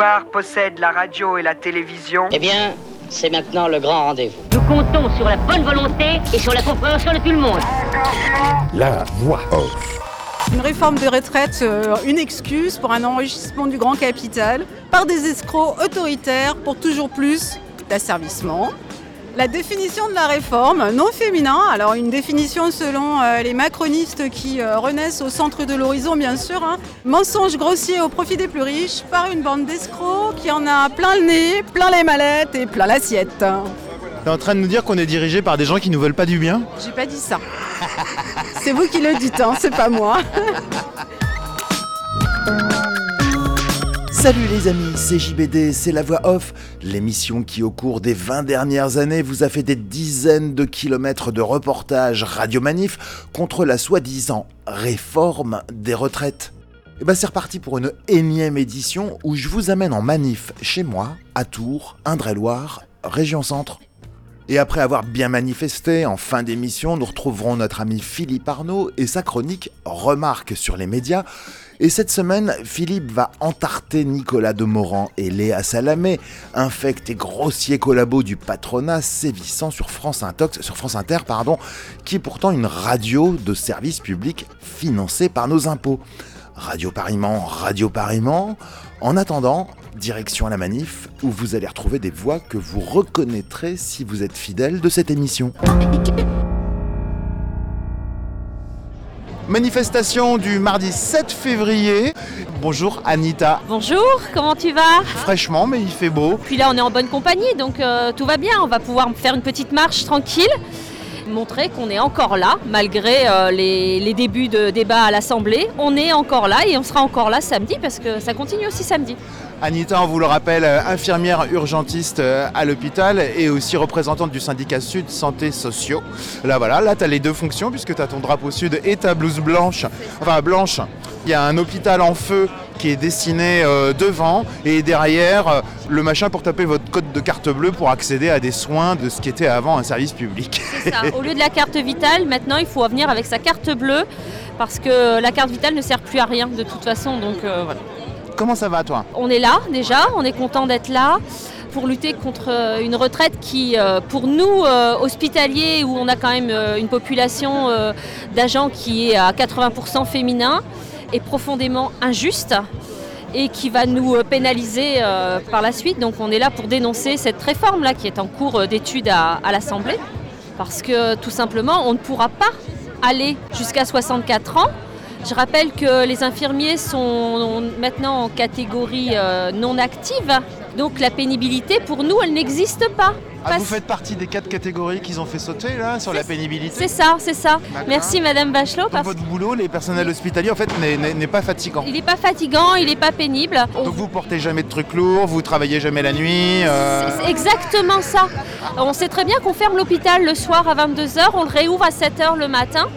pouvoir possède la radio et la télévision. Eh bien, c'est maintenant le grand rendez-vous. Nous comptons sur la bonne volonté et sur la compréhension de tout le monde. La voix off. Une réforme de retraite, euh, une excuse pour un enrichissement du grand capital par des escrocs autoritaires pour toujours plus d'asservissement. La définition de la réforme, non féminin, alors une définition selon euh, les macronistes qui euh, renaissent au centre de l'horizon bien sûr, hein. mensonge grossier au profit des plus riches par une bande d'escrocs qui en a plein le nez, plein les mallettes et plein l'assiette. T'es en train de nous dire qu'on est dirigé par des gens qui nous veulent pas du bien? J'ai pas dit ça. C'est vous qui le dites, hein, c'est pas moi. Salut les amis, c'est JBD, c'est la voix off, l'émission qui au cours des 20 dernières années vous a fait des dizaines de kilomètres de reportages radio-manif contre la soi-disant réforme des retraites. Et ben c'est reparti pour une énième édition où je vous amène en manif chez moi, à Tours, Indre-et-Loire, région centre. Et après avoir bien manifesté, en fin d'émission, nous retrouverons notre ami Philippe Arnaud et sa chronique Remarques sur les médias. Et cette semaine, Philippe va entarter Nicolas Demorand et Léa Salamé, infect et grossier collabo du patronat sévissant sur France, Inter, pardon, qui est pourtant une radio de service public financée par nos impôts. Radio Paris-Mans, Radio Paris-Mans. En attendant, direction à la manif, où vous allez retrouver des voix que vous reconnaîtrez si vous êtes fidèle de cette émission. Manifestation du mardi 7 février. Bonjour Anita. Bonjour, comment tu vas? Fraîchement, mais il fait beau. Puis là, on est en bonne compagnie, donc euh, tout va bien. On va pouvoir faire une petite marche tranquille, montrer qu'on est encore là, malgré euh, les, les débuts de débat à l'Assemblée. On est encore là et on sera encore là samedi parce que ça continue aussi samedi. Anita, on vous le rappelle, euh, infirmière urgentiste euh, à l'hôpital et aussi représentante du syndicat Sud Santé Sociaux. Là voilà, là tu as les deux fonctions puisque tu as ton drapeau sud et ta blouse blanche. Enfin blanche. Il y a un hôpital en feu qui est dessiné euh, devant et derrière le machin pour taper votre code de carte bleue pour accéder à des soins de ce qui était avant un service public. C'est ça. Au lieu de la carte vitale, maintenant il faut venir avec sa carte bleue parce que la carte vitale ne sert plus à rien de toute façon. Donc euh, voilà. Comment ça va toi On est là déjà, on est content d'être là pour lutter contre euh, une retraite qui, euh, pour nous, euh, hospitaliers, où on a quand même une population d'agents qui est à 80% féminin, est profondément injuste et qui va nous pénaliser par la suite. Donc on est là pour dénoncer cette réforme-là qui est en cours d'étude à l'Assemblée. Parce que tout simplement, on ne pourra pas aller jusqu'à 64 ans. Je rappelle que les infirmiers sont maintenant en catégorie euh, non active. Donc la pénibilité, pour nous, elle n'existe pas. Ah, Vous faites partie des quatre catégories qu'ils ont fait sauter là sur la pénibilité C'est ça, c'est ça. Merci Madame Bachelot. Parce votre boulot, les personnels hospitaliers en fait n'est- pas fatigant. qu'il n'est pas fatigant, il n'est pas pénible. On- Donc vous portez jamais de trucs lourds, vous travaillez jamais la nuit. euh, C'est exactement ça. On sait très bien qu'on ferme l'hôpital le soir à 22h, on le réouvre à 7h le matin.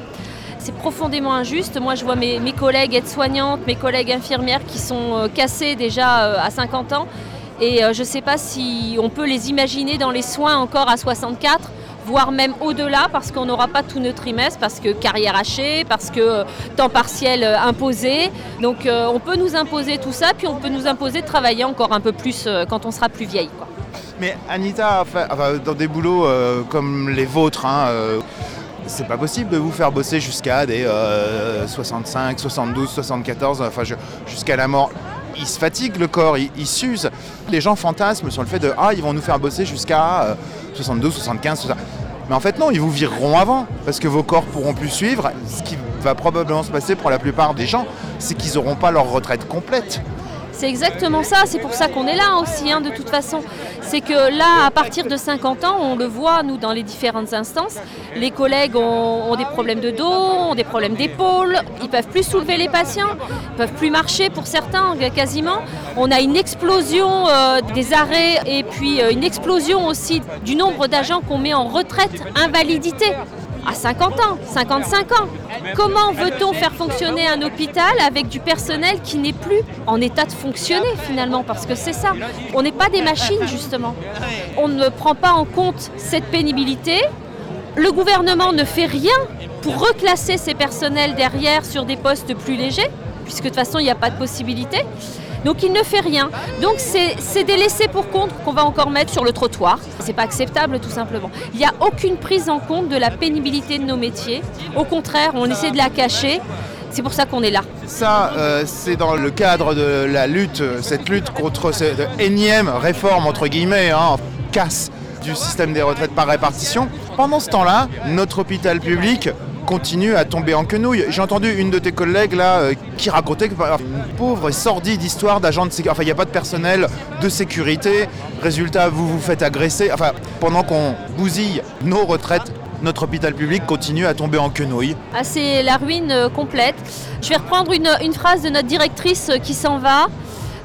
C'est profondément injuste. Moi, je vois mes, collègues aides-soignantes, mes collègues infirmières qui sont euh, cassés déjà euh, à 50 ans. Et euh, je ne sais pas si on peut les imaginer dans les soins encore à 64 voire même au-delà parce qu'on n'aura pas tout notre trimestre, parce que carrière hachée, parce que temps partiel imposé. Donc on peut nous imposer tout ça, puis on peut nous imposer de travailler encore un peu plus quand on sera plus vieille. Mais Anita, dans des boulots comme les vôtres, hein, c'est pas possible de vous faire bosser jusqu'à des euh, 65, 72, 74, enfin jusqu'à la mort. Il se fatigue le corps, il, il s'use. Les gens fantasment sur le fait de ah ils vont nous faire bosser jusqu'à euh, 72, 75, tout ça. Mais en fait non, ils vous vireront avant parce que vos corps pourront plus suivre. Ce qui va probablement se passer pour la plupart des gens, c'est qu'ils n'auront pas leur retraite complète. C'est exactement ça, c'est pour ça qu'on est là aussi, hein, de toute façon. C'est que là, à partir de 50 ans, on le voit, nous, dans les différentes instances, les collègues ont, des problèmes de dos, ont des problèmes d'épaule, ils peuvent plus soulever les patients, ils peuvent plus marcher pour certains, quasiment. On a une explosion euh, des arrêts et puis euh, une explosion aussi du nombre d'agents qu'on met en retraite, invalidité. À 50 ans, 55 ans. Comment veut-on faire fonctionner un hôpital avec du personnel qui n'est plus en état de fonctionner finalement? Parce que c'est ça. On n'est pas des machines justement. On ne prend pas en compte cette pénibilité. Le gouvernement ne fait rien pour reclasser ces personnels derrière sur des postes plus légers, puisque de toute façon il n'y a pas de possibilité. Donc il ne fait rien. Donc c'est des laissés pour compte qu'on va encore mettre sur le trottoir. C'est pas acceptable tout simplement. Il n'y a aucune prise en compte de la pénibilité de nos métiers. Au contraire, on essaie de la cacher. C'est pour ça qu'on est là. Ça, euh, c'est dans le cadre de la lutte, cette lutte contre cette énième réforme, entre guillemets, hein, casse du système des retraites par répartition. Pendant ce temps-là, notre hôpital public continue à tomber en quenouille. J'ai entendu une de tes collègues là euh, qui racontait que une pauvre et sordide histoire d'agent de sécurité. Enfin, il n'y a pas de personnel de sécurité. Résultat, vous vous faites agresser. Enfin, pendant qu'on bousille nos retraites, notre hôpital public continue à tomber en quenouille. Ah, c'est la ruine euh, complète. Je vais reprendre une, une phrase de notre directrice euh, qui s'en va.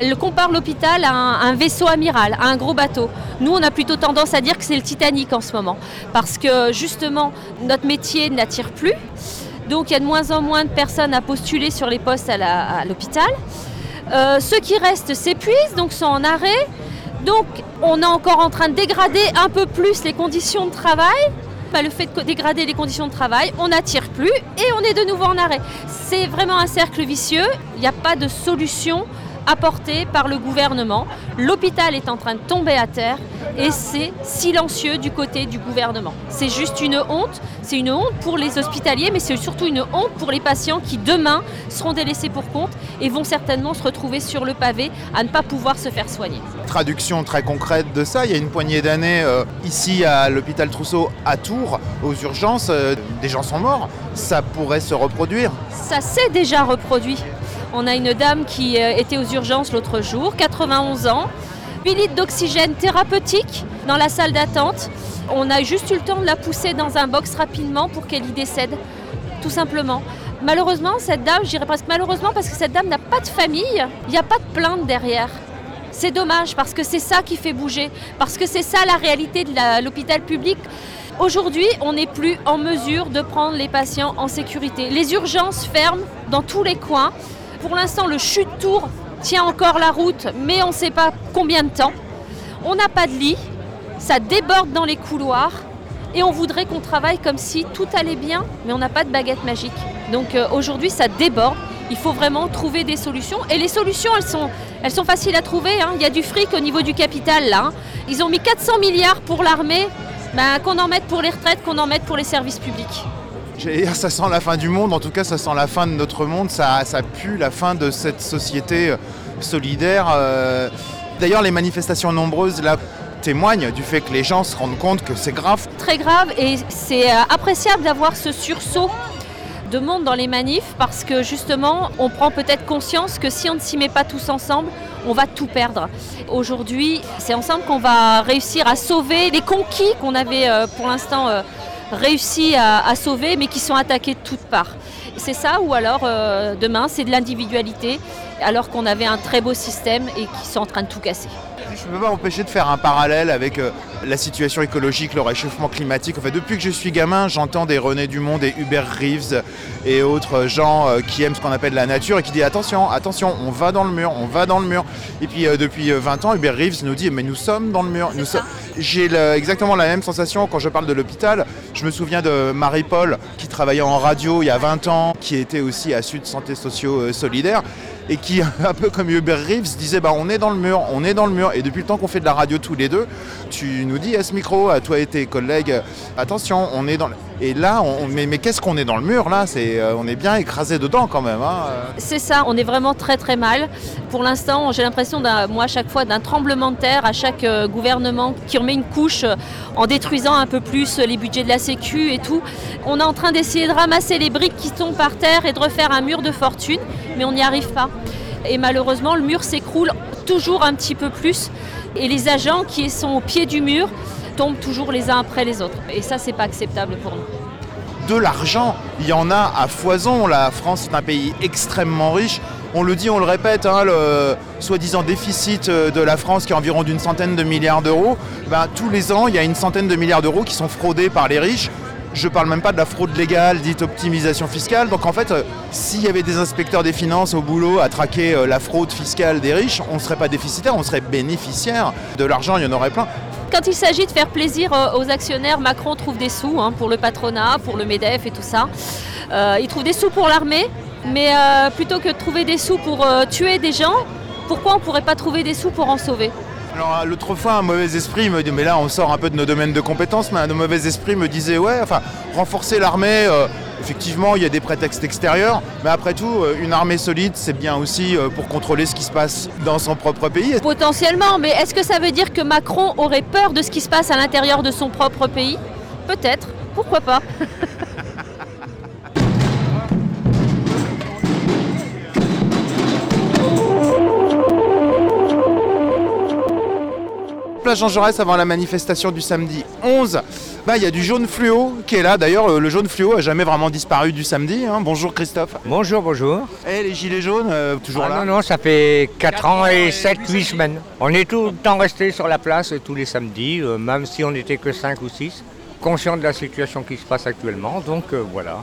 Elle compare l'hôpital à un, vaisseau amiral, à un gros bateau. Nous, on a plutôt tendance à dire que c'est le Titanic en ce moment. Parce que justement, notre métier n'attire plus. Donc il y a de moins en moins de personnes à postuler sur les postes à l'hôpital. Euh, ceux qui restent s'épuisent, donc sont en arrêt. Donc on est encore en train de dégrader un peu plus les conditions de travail. Le fait de dégrader les conditions de travail, on n'attire plus et on est de nouveau en arrêt. C'est vraiment un cercle vicieux. Il n'y a pas de solution apportée par le gouvernement. L'hôpital est en train de tomber à terre et c'est silencieux du côté du gouvernement. C'est juste une honte. C'est une honte pour les hospitaliers, mais c'est surtout une honte pour les patients qui demain seront délaissés pour compte et vont certainement se retrouver sur le pavé à ne pas pouvoir se faire soigner. Traduction très concrète de ça, il y a une poignée d'années euh, ici à l'hôpital Trousseau à Tours, aux urgences, euh, des gens sont morts. Ça pourrait se reproduire. Ça s'est déjà reproduit. On a une dame qui euh, était aux urgences l'autre jour, 91 ans, 8 litres d'oxygène thérapeutique dans la salle d'attente. On a juste eu le temps de la pousser dans un box rapidement pour qu'elle y décède, tout simplement. Malheureusement, cette dame, je dirais presque malheureusement parce que cette dame n'a pas de famille, il n'y a pas de plainte derrière. C'est dommage parce que c'est ça qui fait bouger, parce que c'est ça la réalité de l'hôpital public. Aujourd'hui, on n'est plus en mesure de prendre les patients en sécurité. Les urgences ferment dans tous les coins. Pour l'instant, le chute tour tient encore la route, mais on ne sait pas combien de temps. On n'a pas de lit, ça déborde dans les couloirs et on voudrait qu'on travaille comme si tout allait bien, mais on n'a pas de baguette magique. Donc euh, aujourd'hui, ça déborde. Il faut vraiment trouver des solutions. Et les solutions, elles sont, faciles à trouver. hein. Il y a du fric au niveau du capital là. hein. Ils ont mis 400 milliards pour l'armée. Ben, qu'on en mette pour les retraites, qu'on en mette pour les services publics. Ça sent la fin du monde, en tout cas ça sent la fin de notre monde, ça, ça pue la fin de cette société euh, solidaire. euh. D'ailleurs les manifestations nombreuses là témoignent du fait que les gens se rendent compte que c'est grave. Très grave et c'est euh, appréciable d'avoir ce sursaut de monde dans les manifs parce que justement on prend peut-être conscience que si on ne s'y met pas tous ensemble, on va tout perdre. Aujourd'hui, c'est ensemble qu'on va réussir à sauver les conquis qu'on avait pour l'instant réussi à, sauver mais qui sont attaqués de toutes parts. C'est ça ou alors euh, demain c'est de l'individualité alors qu'on avait un très beau système et qui sont en train de tout casser. Je ne peux pas m'empêcher de faire un parallèle avec euh, la situation écologique, le réchauffement climatique. En fait, depuis que je suis gamin, j'entends des René Dumont, des Hubert Reeves et autres gens euh, qui aiment ce qu'on appelle la nature et qui disent attention, attention, on va dans le mur, on va dans le mur. Et puis euh, depuis euh, 20 ans, Hubert Reeves nous dit mais nous sommes dans le mur. Nous J'ai exactement la même sensation quand je parle de l'hôpital. Je me souviens de Marie-Paul qui travaillait en radio il y a 20 ans, qui était aussi à Sud Santé Sociaux euh, Solidaire et qui, un peu comme Hubert Reeves, disait bah, on est dans le mur, on est dans le mur. Et depuis le temps qu'on fait de la radio tous les deux, tu nous dis à ce micro, à toi et tes collègues, attention, on est dans le... Et là, mais, qu'est-ce qu'on est dans le mur là? Euh, On est bien écrasé dedans quand même. hein, euh. C'est ça, on est vraiment très très mal. Pour l'instant, j'ai l'impression, moi, à chaque fois, d'un tremblement de terre, à chaque euh, gouvernement qui remet une couche en détruisant un peu plus les budgets de la Sécu et tout. On est en train d'essayer de ramasser les briques qui tombent par terre et de refaire un mur de fortune, mais on n'y arrive pas. Et malheureusement, le mur s'écroule toujours un petit peu plus. Et les agents qui sont au pied du mur tombent toujours les uns après les autres. Et ça, c'est pas acceptable pour nous. de l'argent. Il y en a à foison. La France est un pays extrêmement riche. On le dit, on le répète, hein, le soi-disant déficit euh, de la France qui est environ d'une centaine de milliards d'euros. Ben, tous les ans, il y a une centaine de milliards d'euros qui sont fraudés par les riches. Je parle même pas de la fraude légale, dite optimisation fiscale. Donc en fait, euh, s'il y avait des inspecteurs des finances au boulot à traquer euh, la fraude fiscale des riches, on ne serait pas déficitaire, on serait bénéficiaire. De l'argent, il y en aurait plein. Quand il s'agit de faire plaisir euh, aux actionnaires, Macron trouve des sous hein, pour le patronat, pour le MEDEF et tout ça. Euh, il trouve des sous pour l'armée, mais euh, plutôt que de trouver des sous pour tuer des gens, Pourquoi on ne pourrait pas trouver des sous pour en sauver? Alors l'autre fois, un mauvais esprit me dit, mais là on sort un peu de nos domaines de compétences, mais un mauvais esprit me disait, ouais, enfin, renforcer l'armée, effectivement, il y a des prétextes extérieurs, mais après tout, euh, une armée solide, c'est bien aussi euh, pour contrôler ce qui se passe dans son propre pays. Potentiellement, mais est-ce que ça veut dire que Macron aurait peur de ce qui se passe à l'intérieur de son propre pays? Peut-être, pourquoi pas? Place Jean Jaurès avant la manifestation du samedi 11, bah, il y a du jaune fluo qui est là. D'ailleurs, euh, le jaune fluo a jamais vraiment disparu du samedi. hein. Bonjour Christophe. Bonjour, bonjour. Et les gilets jaunes, euh, toujours Ah là non, non, ça fait 4 ans et 7-8 semaines. On est tout le temps resté sur la place euh, tous les samedis, euh, même si on n'était que 5 ou 6, conscients de la situation qui se passe actuellement, donc euh, voilà.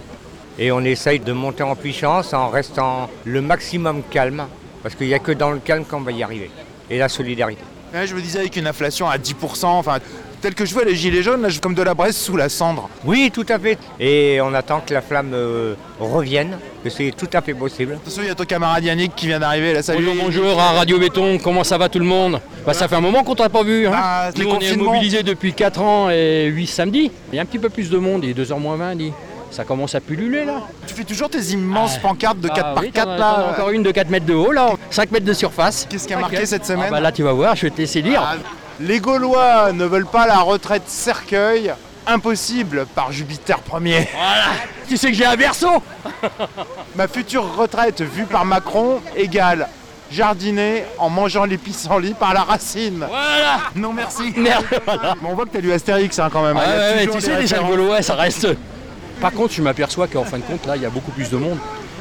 Et on essaye de monter en puissance en restant le maximum calme, parce qu'il n'y a que dans le calme qu'on va y arriver. Et la solidarité. Ouais, je me disais avec une inflation à 10%, enfin, tel que je vois les gilets jaunes, là, je- comme de la braise sous la cendre. Oui, tout à fait. Et on attend que la flamme euh, revienne, que c'est tout à fait possible. Attention, il y a ton camarade Yannick qui vient d'arriver, là, salut. Bonjour, bonjour à Radio Béton, comment ça va tout le monde? Bah, Ça fait un moment qu'on t'a pas vu. Hein Ah, Nous, on est mobilisés depuis 4 ans et 8 samedis. Il y a un petit peu plus de monde, il est 2h moins 20, dit. Ça commence à pulluler là. Tu fais toujours tes immenses pancartes de 4 Ah par oui, 4 t'en as- là. as encore une de 4 mètres de haut là, 5 mètres de surface. Qu'est-ce qui a marqué cette semaine Ah bah Là tu vas voir, je vais te laisser lire. Ah, Les Gaulois ne veulent pas la retraite cercueil. Impossible par Jupiter Ier. Tu sais que j'ai un berceau Ma future retraite vue par Macron égale jardiner en mangeant les pissenlits par la racine. Voilà Non merci. Merde voilà. Mais on voit que t'as lu Astérix hein, quand même. Ah ouais, ouais, tu sais, les. Gaulois, ça reste. Par contre, je m'aperçois qu'en fin de compte, là, il y a beaucoup plus de monde.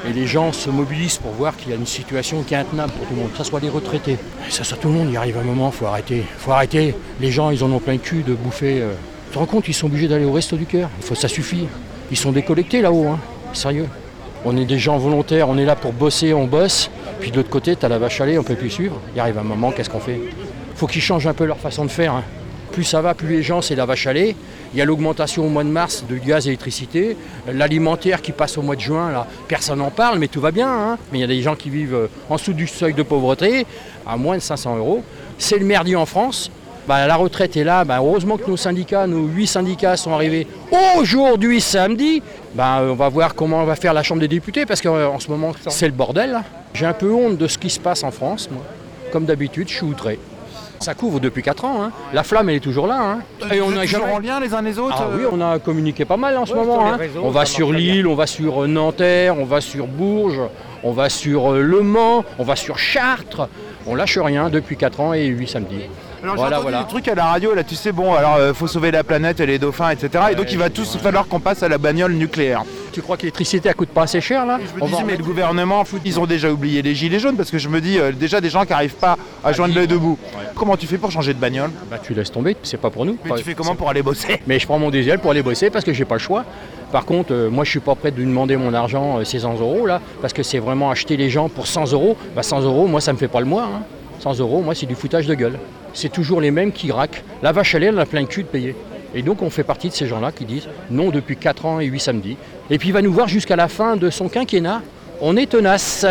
Et les gens se mobilisent pour voir qu'il y a une situation qui est intenable pour tout le monde, que ce soit les retraités. Et ça, ça, tout le monde, il arrive un moment, faut arrêter. faut arrêter. Les gens, ils en ont plein le cul de bouffer. euh. Tu te rends compte, ils sont obligés d'aller au resto du cœur. Il ça suffit. Ils sont décollectés là-haut, hein. Sérieux. On est des gens volontaires, on est là pour bosser, on bosse. Puis de l'autre côté, tu as la vache à lait, on peut plus suivre. Il arrive un moment, qu'est-ce qu'on fait? Faut qu'ils changent un peu leur façon de faire. hein. Plus ça va, plus les gens, c'est la vache à. Il y a l'augmentation au mois de mars de gaz et électricité. L'alimentaire qui passe au mois de juin, là, personne n'en parle, mais tout va bien. hein. Mais il y a des gens qui vivent euh, en dessous du seuil de pauvreté, à moins de 500 euros. C'est le merdier en France. Bah, la retraite est là. Bah, heureusement que nos syndicats, nos huit syndicats sont arrivés aujourd'hui, samedi. Bah, euh, on va voir comment on va faire la Chambre des députés, parce qu'en ce moment, c'est le bordel. J'ai un peu honte de ce qui se passe en France. moi. Comme d'habitude, je suis outré. Ça couvre depuis 4 ans. hein. La flamme, elle est toujours là. hein. Et Vous on n'a toujours jamais. en lien les uns les autres Ah euh, oui, on a communiqué pas mal en ce moment. hein. réseaux, On va sur Lille, on va sur euh, Nanterre, on va sur Bourges, on va sur euh, Le Mans, on va sur Chartres. On lâche rien depuis 4 ans et 8 samedis. Alors Voilà, j'ai entendu voilà. des trucs à la radio, là tu sais, bon, alors euh, faut sauver la planète et les dauphins, etc. Et donc il va tous falloir qu'on passe à la bagnole nucléaire. Tu crois que l'électricité elle coûte pas assez cher là Je me On va- mais le gouvernement, ils ont déjà oublié les gilets jaunes parce que je me dis, euh, déjà des gens qui n'arrivent pas à joindre les deux bouts. Comment tu fais pour changer de bagnole? Bah, tu laisses tomber, c'est pas pour nous. Mais tu fais comment pour aller bosser? Mais je prends mon diesel pour aller bosser parce que j'ai pas le choix. Par contre, euh, moi je suis pas prêt de lui demander mon argent, euh, ces 100 euros là, parce que c'est vraiment acheter les gens pour 100 euros. Bah 100 euros, moi ça me fait pas le mois. hein. 100 euros, moi c'est du foutage de gueule. C'est toujours les mêmes qui raquent. La vache à lait, elle a plein le cul de payer. Et donc on fait partie de ces gens-là qui disent non depuis 4 ans et 8 samedis. Et puis il va nous voir jusqu'à la fin de son quinquennat. On est tenace.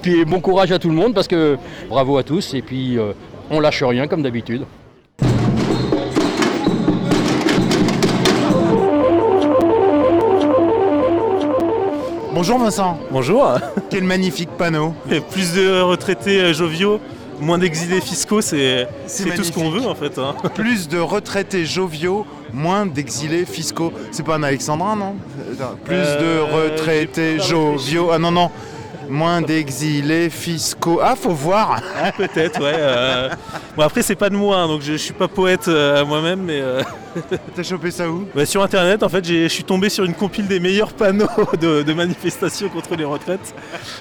Puis bon courage à tout le monde parce que bravo à tous et puis euh, on lâche rien comme d'habitude. Bonjour Vincent, Bonjour. quel magnifique panneau. Et plus de retraités euh, joviaux, moins d'exilés fiscaux, c'est tout ce qu'on veut en fait. hein. Plus de retraités joviaux, moins d'exilés fiscaux. C'est pas un alexandrin, non? Attends, Plus Euh, de retraités j'ai pas joviaux. Ah non, non. Moins d'exilés fiscaux. Ah, faut voir Ah, Peut-être, ouais. euh. Bon après c'est pas de moi, hein, donc je, je suis pas poète euh, moi-même, mais euh, T'as chopé ça où? Bah, sur internet en fait je suis tombé sur une compile des meilleurs panneaux de, de manifestations contre les retraites.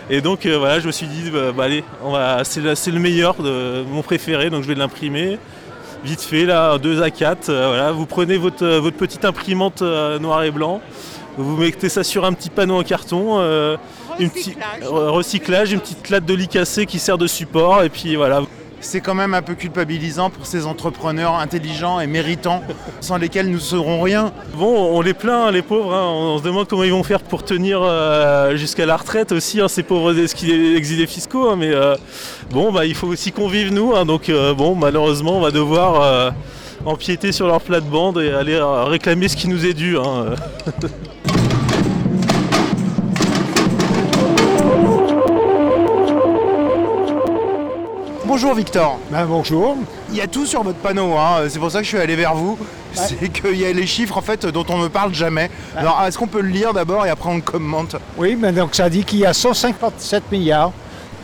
Et donc voilà, je me suis dit bah, bah, allez, on va, c'est le, meilleur, de, mon préféré, donc je vais l'imprimer. Vite fait là, 2 à 4, euh, voilà, vous prenez votre, votre petite imprimante euh, noir et blanc, vous mettez ça sur un petit panneau en carton, euh, une petite- re- recyclage, une petite latte de lit cassé qui sert de support, et puis voilà. c'est quand même un peu culpabilisant pour ces entrepreneurs intelligents et méritants sans lesquels nous ne serons rien. Bon, on les plaint, les pauvres. hein. On se demande comment ils vont faire pour tenir euh, jusqu'à la retraite aussi, hein, ces pauvres exilés, fiscaux. hein. mais euh, bon, bah, il faut aussi qu'on vive nous. hein. donc euh, bon, malheureusement, on va devoir euh, empiéter sur leur plate-bande et aller euh, réclamer ce qui nous est dû. Bonjour Victor. Ben, bonjour. Il y a tout sur votre panneau, hein. c'est pour ça que je suis allé vers vous. C'est qu'il y a les chiffres en fait dont on ne parle jamais. Alors est-ce qu'on peut le lire d'abord et après on le commente Oui, mais donc ça dit qu'il y a 157 milliards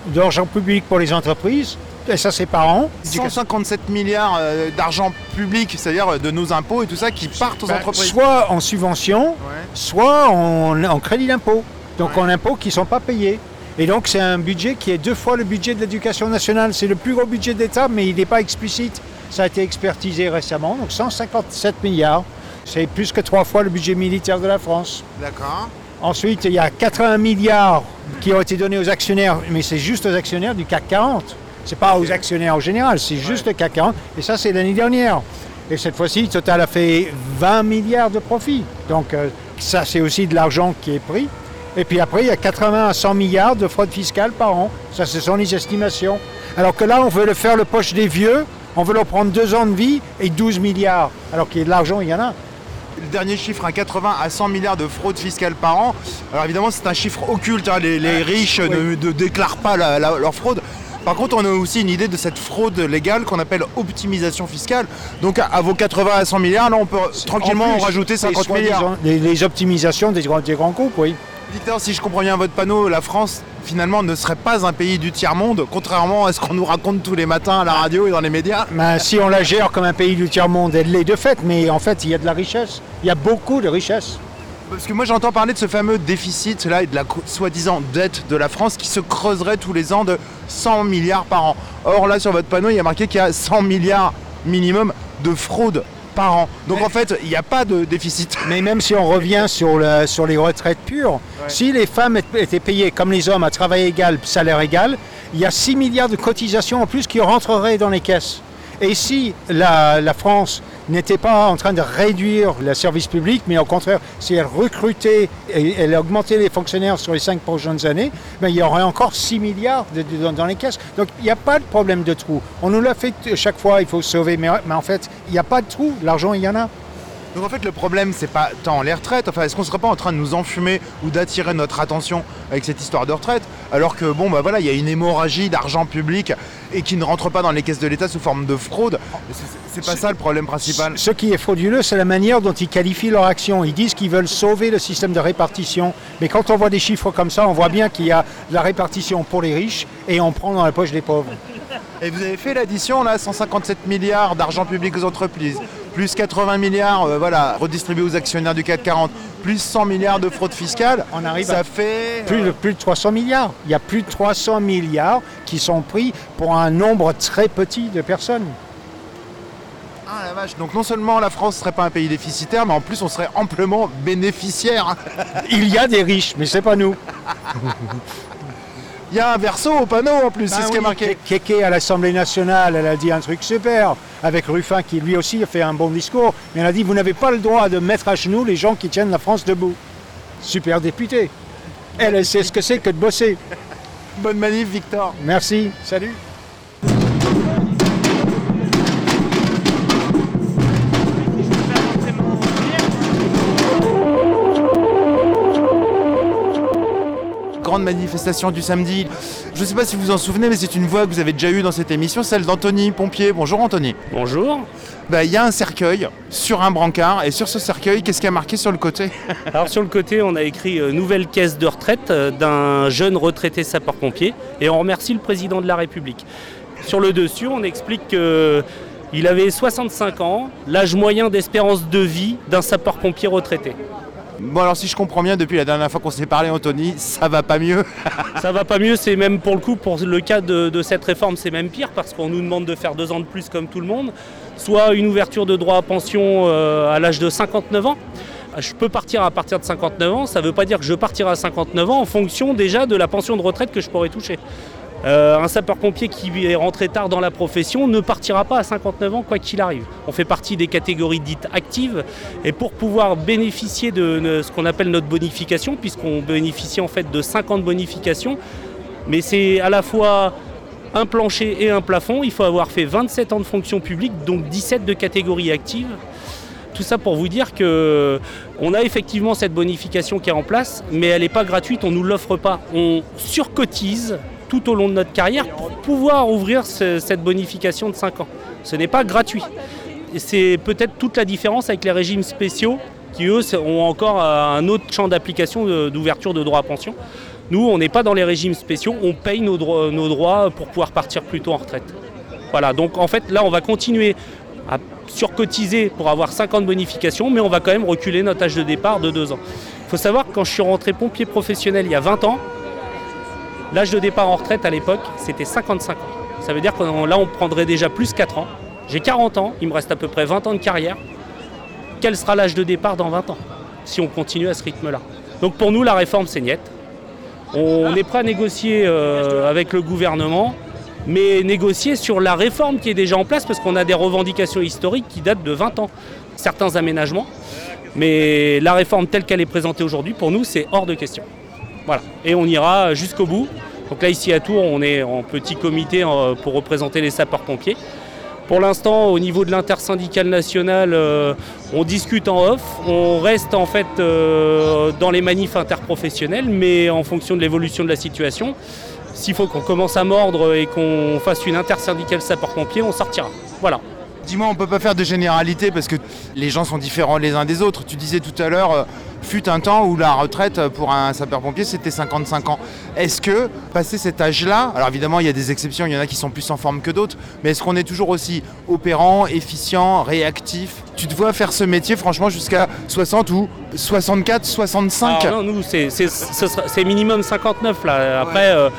d'argent public pour les entreprises, et ça c'est par an. 157 milliards euh, d'argent public, c'est-à-dire euh, de nos impôts et tout ça qui partent aux Ben, entreprises. soit en subvention, soit en, en crédit d'impôt. Donc en impôts qui ne sont pas payés. Et donc c'est un budget qui est deux fois le budget de l'éducation nationale. C'est le plus gros budget d'État, mais il n'est pas explicite. Ça a été expertisé récemment. Donc 157 milliards, c'est plus que trois fois le budget militaire de la France. D'accord. Ensuite, il y a 80 milliards qui ont été donnés aux actionnaires, mais c'est juste aux actionnaires du CAC 40. C'est pas aux actionnaires en général, c'est juste le CAC 40. Et ça, c'est l'année dernière. Et cette fois-ci, Total a fait 20 milliards de profits. Donc euh, ça, c'est aussi de l'argent qui est pris. Et puis après, il y a 80 à 100 milliards de fraude fiscale par an. Ça, ce sont les estimations. Alors que là, on veut le faire le poche des vieux. On veut leur prendre deux ans de vie et 12 milliards. Alors qu'il y a de l'argent, il y en a. Le dernier chiffre, un 80 à 100 milliards de fraude fiscale par an. Alors évidemment, c'est un chiffre occulte. hein. Les, les riches ne, ne déclarent pas la- la- leur fraude. Par contre, on a aussi une idée de cette fraude légale qu'on appelle optimisation fiscale. Donc à, vos 80 à 100 milliards, là, on peut tranquillement En rajouter les 50 milliards. Les, les optimisations des grands, des grands groupes, oui. Victor, si je comprends bien votre panneau, la France finalement ne serait pas un pays du tiers-monde, contrairement à ce qu'on nous raconte tous les matins à la radio et dans les médias. Ben, si on la gère comme un pays du tiers-monde, elle l'est de fait, mais en fait, il y a de la richesse. Il y a beaucoup de richesse. Parce que moi j'entends parler de ce fameux déficit là et de la soi-disant dette de la France qui se creuserait tous les ans de 100 milliards par an. Or là sur votre panneau il y a marqué qu'il y a 100 milliards minimum de fraude par an. Donc en fait il n'y a pas de déficit. Mais même si on revient sur, le- sur les retraites pures, si les femmes étaient étaient payées comme les hommes à travail égal, salaire égal, il y a 6 milliards de cotisations en plus qui rentreraient dans les caisses. Et si la, France n'était pas en train de réduire le service public, mais au contraire, si elle recrutait et elle augmentait les fonctionnaires sur les cinq prochaines années, ben, il y aurait encore 6 milliards dans, les caisses. Donc il n'y a pas de problème de trou. On nous l'a fait chaque fois, il faut sauver, mais en fait, il n'y a pas de trou. L'argent, il y en a. Donc en fait le problème c'est pas tant les retraites, enfin est-ce qu'on serait pas en train de nous enfumer ou d'attirer notre attention avec cette histoire de retraite alors que bon bah voilà il y a une hémorragie d'argent public et qui ne rentre pas dans les caisses de l'État sous forme de fraude? C'est- pas ça le problème principal. Ce qui est frauduleux, c'est la manière dont ils qualifient leur action. Ils disent qu'ils veulent sauver le système de répartition. Mais quand on voit des chiffres comme ça, on voit bien qu'il y a de la répartition pour les riches et on prend dans la poche des pauvres. Et vous avez fait l'addition là, 157 milliards d'argent public aux entreprises, plus 80 milliards euh, voilà, redistribués aux actionnaires du CAC 40, plus 100 milliards de fraude fiscale. On arrive ça à fait plus de, plus de 300 milliards. Il y a plus de 300 milliards qui sont pris pour un nombre très petit de personnes. Ah la vache, donc non seulement la France serait pas un pays déficitaire, mais en plus on serait amplement bénéficiaire. Il y a des riches, mais c'est pas nous. Il y a un verso au panneau en plus, c'est Ben ce qui est marqué. Ke- Keke à l'Assemblée nationale, elle a dit un truc super, avec Ruffin qui lui aussi a fait un bon discours, mais elle a dit vous n'avez pas le droit de mettre à genoux les gens qui tiennent la France debout. Super député. Elle, elle sait ce que c'est que de bosser. Bonne manif Victor. Merci, salut. Grande manifestation du samedi. Je ne sais pas si vous vous en souvenez, mais c'est une voix que vous avez déjà eue dans cette émission, celle d'Anthony Pompier. Bonjour Anthony. Bonjour. Bah, Il y a un cercueil sur un brancard, et sur ce cercueil, qu'est-ce qui a marqué sur le côté? Alors sur le côté, on a écrit euh, nouvelle caisse de retraite euh, d'un jeune retraité sapeur-pompier et on remercie le président de la République. Sur le dessus, on explique qu'il avait 65 ans, l'âge moyen d'espérance de vie d'un sapeur-pompier retraité. Bon alors si je comprends bien, depuis la dernière fois qu'on s'est parlé Anthony, ça va pas mieux. Ça va pas mieux, c'est même pour le coup, pour le cas de, cette réforme, c'est même pire parce qu'on nous demande de faire deux ans de plus comme tout le monde, soit une ouverture de droit à pension euh, à l'âge de 59 ans. Je peux partir à partir de 59 ans, ça ne veut pas dire que je partirai à 59 ans en fonction déjà de la pension de retraite que je pourrais toucher. Euh, un sapeur-pompier qui est rentré tard dans la profession ne partira pas à 59 ans quoi qu'il arrive. On fait partie des catégories dites actives et pour pouvoir bénéficier de ce qu'on appelle notre bonification, puisqu'on bénéficie en fait de 50 bonifications, mais c'est à la fois un plancher et un plafond, il faut avoir fait 27 ans de fonction publique, donc 17 de catégorie active. Tout ça pour vous dire que on a effectivement cette bonification qui est en place, mais elle n'est pas gratuite, on ne nous l'offre pas. On surcotise tout au long de notre carrière pour pouvoir ouvrir cette bonification de 5 ans. Ce n'est pas gratuit. C'est peut-être toute la différence avec les régimes spéciaux qui, eux, ont encore un autre champ d'application d'ouverture de droit à pension. Nous, on n'est pas dans les régimes spéciaux, on paye nos droits, nos droits pour pouvoir partir plus tôt en retraite. Voilà, donc en fait, là, on va continuer à surcotiser pour avoir 50 bonifications, mais on va quand même reculer notre âge de départ de 2 ans. Il faut savoir que quand je suis rentré pompier professionnel il y a 20 ans, L'âge de départ en retraite à l'époque, c'était 55 ans. Ça veut dire que là, on prendrait déjà plus 4 ans. J'ai 40 ans, il me reste à peu près 20 ans de carrière. Quel sera l'âge de départ dans 20 ans si on continue à ce rythme-là? Donc pour nous, la réforme, c'est niette. On est prêt à négocier euh, avec le gouvernement, mais négocier sur la réforme qui est déjà en place, parce qu'on a des revendications historiques qui datent de 20 ans. Certains aménagements, mais la réforme telle qu'elle est présentée aujourd'hui, pour nous, c'est hors de question. Voilà. Et on ira jusqu'au bout. Donc là, ici à Tours, on est en petit comité euh, pour représenter les sapeurs-pompiers. Pour l'instant, au niveau de l'intersyndicale nationale, euh, on discute en off. On reste en fait euh, dans les manifs interprofessionnels, mais en fonction de l'évolution de la situation, s'il faut qu'on commence à mordre et qu'on fasse une intersyndicale sapeurs-pompiers, on sortira. Voilà. Dis-moi, on peut pas faire de généralité parce que les gens sont différents les uns des autres. Tu disais tout à l'heure, fut un temps où la retraite pour un sapeur-pompier c'était 55 ans. Est-ce que, passé cet âge-là, alors évidemment il y a des exceptions, il y en a qui sont plus en forme que d'autres, mais est-ce qu'on est toujours aussi opérant, efficient, réactif? Tu te vois faire ce métier franchement jusqu'à 60 ou 64, 65 Non, nous c'est minimum 59 là. Après. Euh,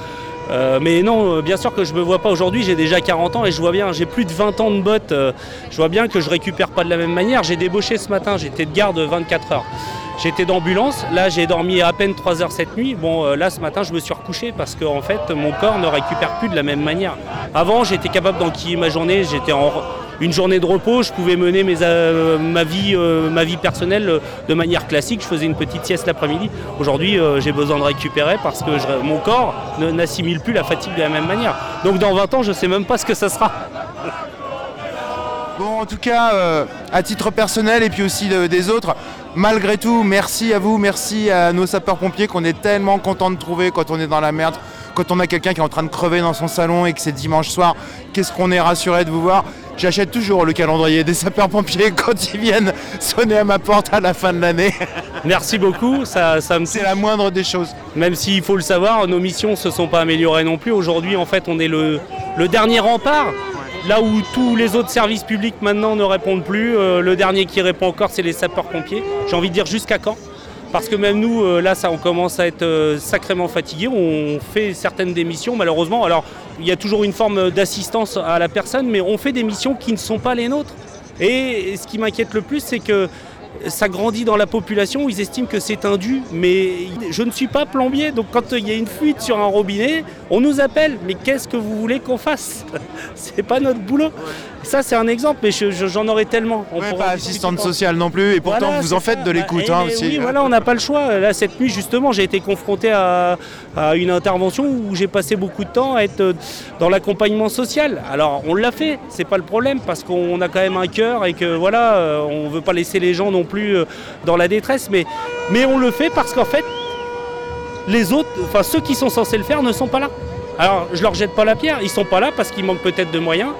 euh, mais non, euh, bien sûr que je me vois pas aujourd'hui, j'ai déjà 40 ans et je vois bien, j'ai plus de 20 ans de bottes, je vois bien que je récupère pas de la même manière. J'ai débauché ce matin, j'étais de garde 24 heures. J'étais d'ambulance, là j'ai dormi à peine 3 heures cette nuit. Bon, euh, là ce matin je me suis recouché parce que en fait mon corps ne récupère plus de la même manière. Avant j'étais capable d'enquiller ma journée, j'étais en une journée de repos, je pouvais mener euh, ma, vie, euh, ma vie personnelle de manière classique, je faisais une petite sieste l'après-midi. Aujourd'hui j'ai besoin de récupérer parce que mon corps n'assimile plus la fatigue de la même manière. Donc dans 20 ans je ne sais même pas ce que ça sera. Bon, en tout cas, à titre personnel et puis aussi des autres, malgré tout, merci à vous, merci à nos sapeurs-pompiers qu'on est tellement content de trouver quand on est dans la merde, quand on a quelqu'un qui est en train de crever dans son salon et que c'est dimanche soir. Qu'est-ce qu'on est rassuré de vous voir? J'achète toujours le calendrier des sapeurs-pompiers quand ils viennent sonner à ma porte à la fin de l'année. Merci beaucoup, ça, me... c'est la moindre des choses. Même s'il faut le savoir, nos missions ne se sont pas améliorées non plus. Aujourd'hui, en fait, on est le, le dernier rempart Là où tous les autres services publics maintenant ne répondent plus, euh, le dernier qui répond encore, c'est les sapeurs-pompiers. J'ai envie de dire jusqu'à quand? Parce que même nous, euh, là, ça, on commence à être euh, sacrément fatigués. On fait certaines démissions, malheureusement. Alors, il y a toujours une forme d'assistance à la personne, mais on fait des missions qui ne sont pas les nôtres. Et ce qui m'inquiète le plus, c'est que ça grandit dans la population, ils estiment que c'est un dû, mais je ne suis pas plombier, donc quand il y a une fuite sur un robinet, on nous appelle, mais qu'est-ce que vous voulez qu'on fasse? C'est pas notre boulot. Ça, c'est un exemple, mais j'en aurais tellement. On pas assistante sociale non plus, et pourtant vous en faites de l'écoute hein, aussi. Oui, voilà, on n'a pas le choix. Là, cette nuit, justement, j'ai été confronté à, une intervention où j'ai passé beaucoup de temps à être euh, dans l'accompagnement social. Alors, on l'a fait, c'est pas le problème, parce qu'on a quand même un cœur et que voilà, euh, on veut pas laisser les gens non plus euh, dans la détresse, mais, mais on le fait parce qu'en fait, les autres, enfin ceux qui sont censés le faire ne sont pas là. Alors, je leur jette pas la pierre, ils sont pas là parce qu'ils manquent peut-être de moyens.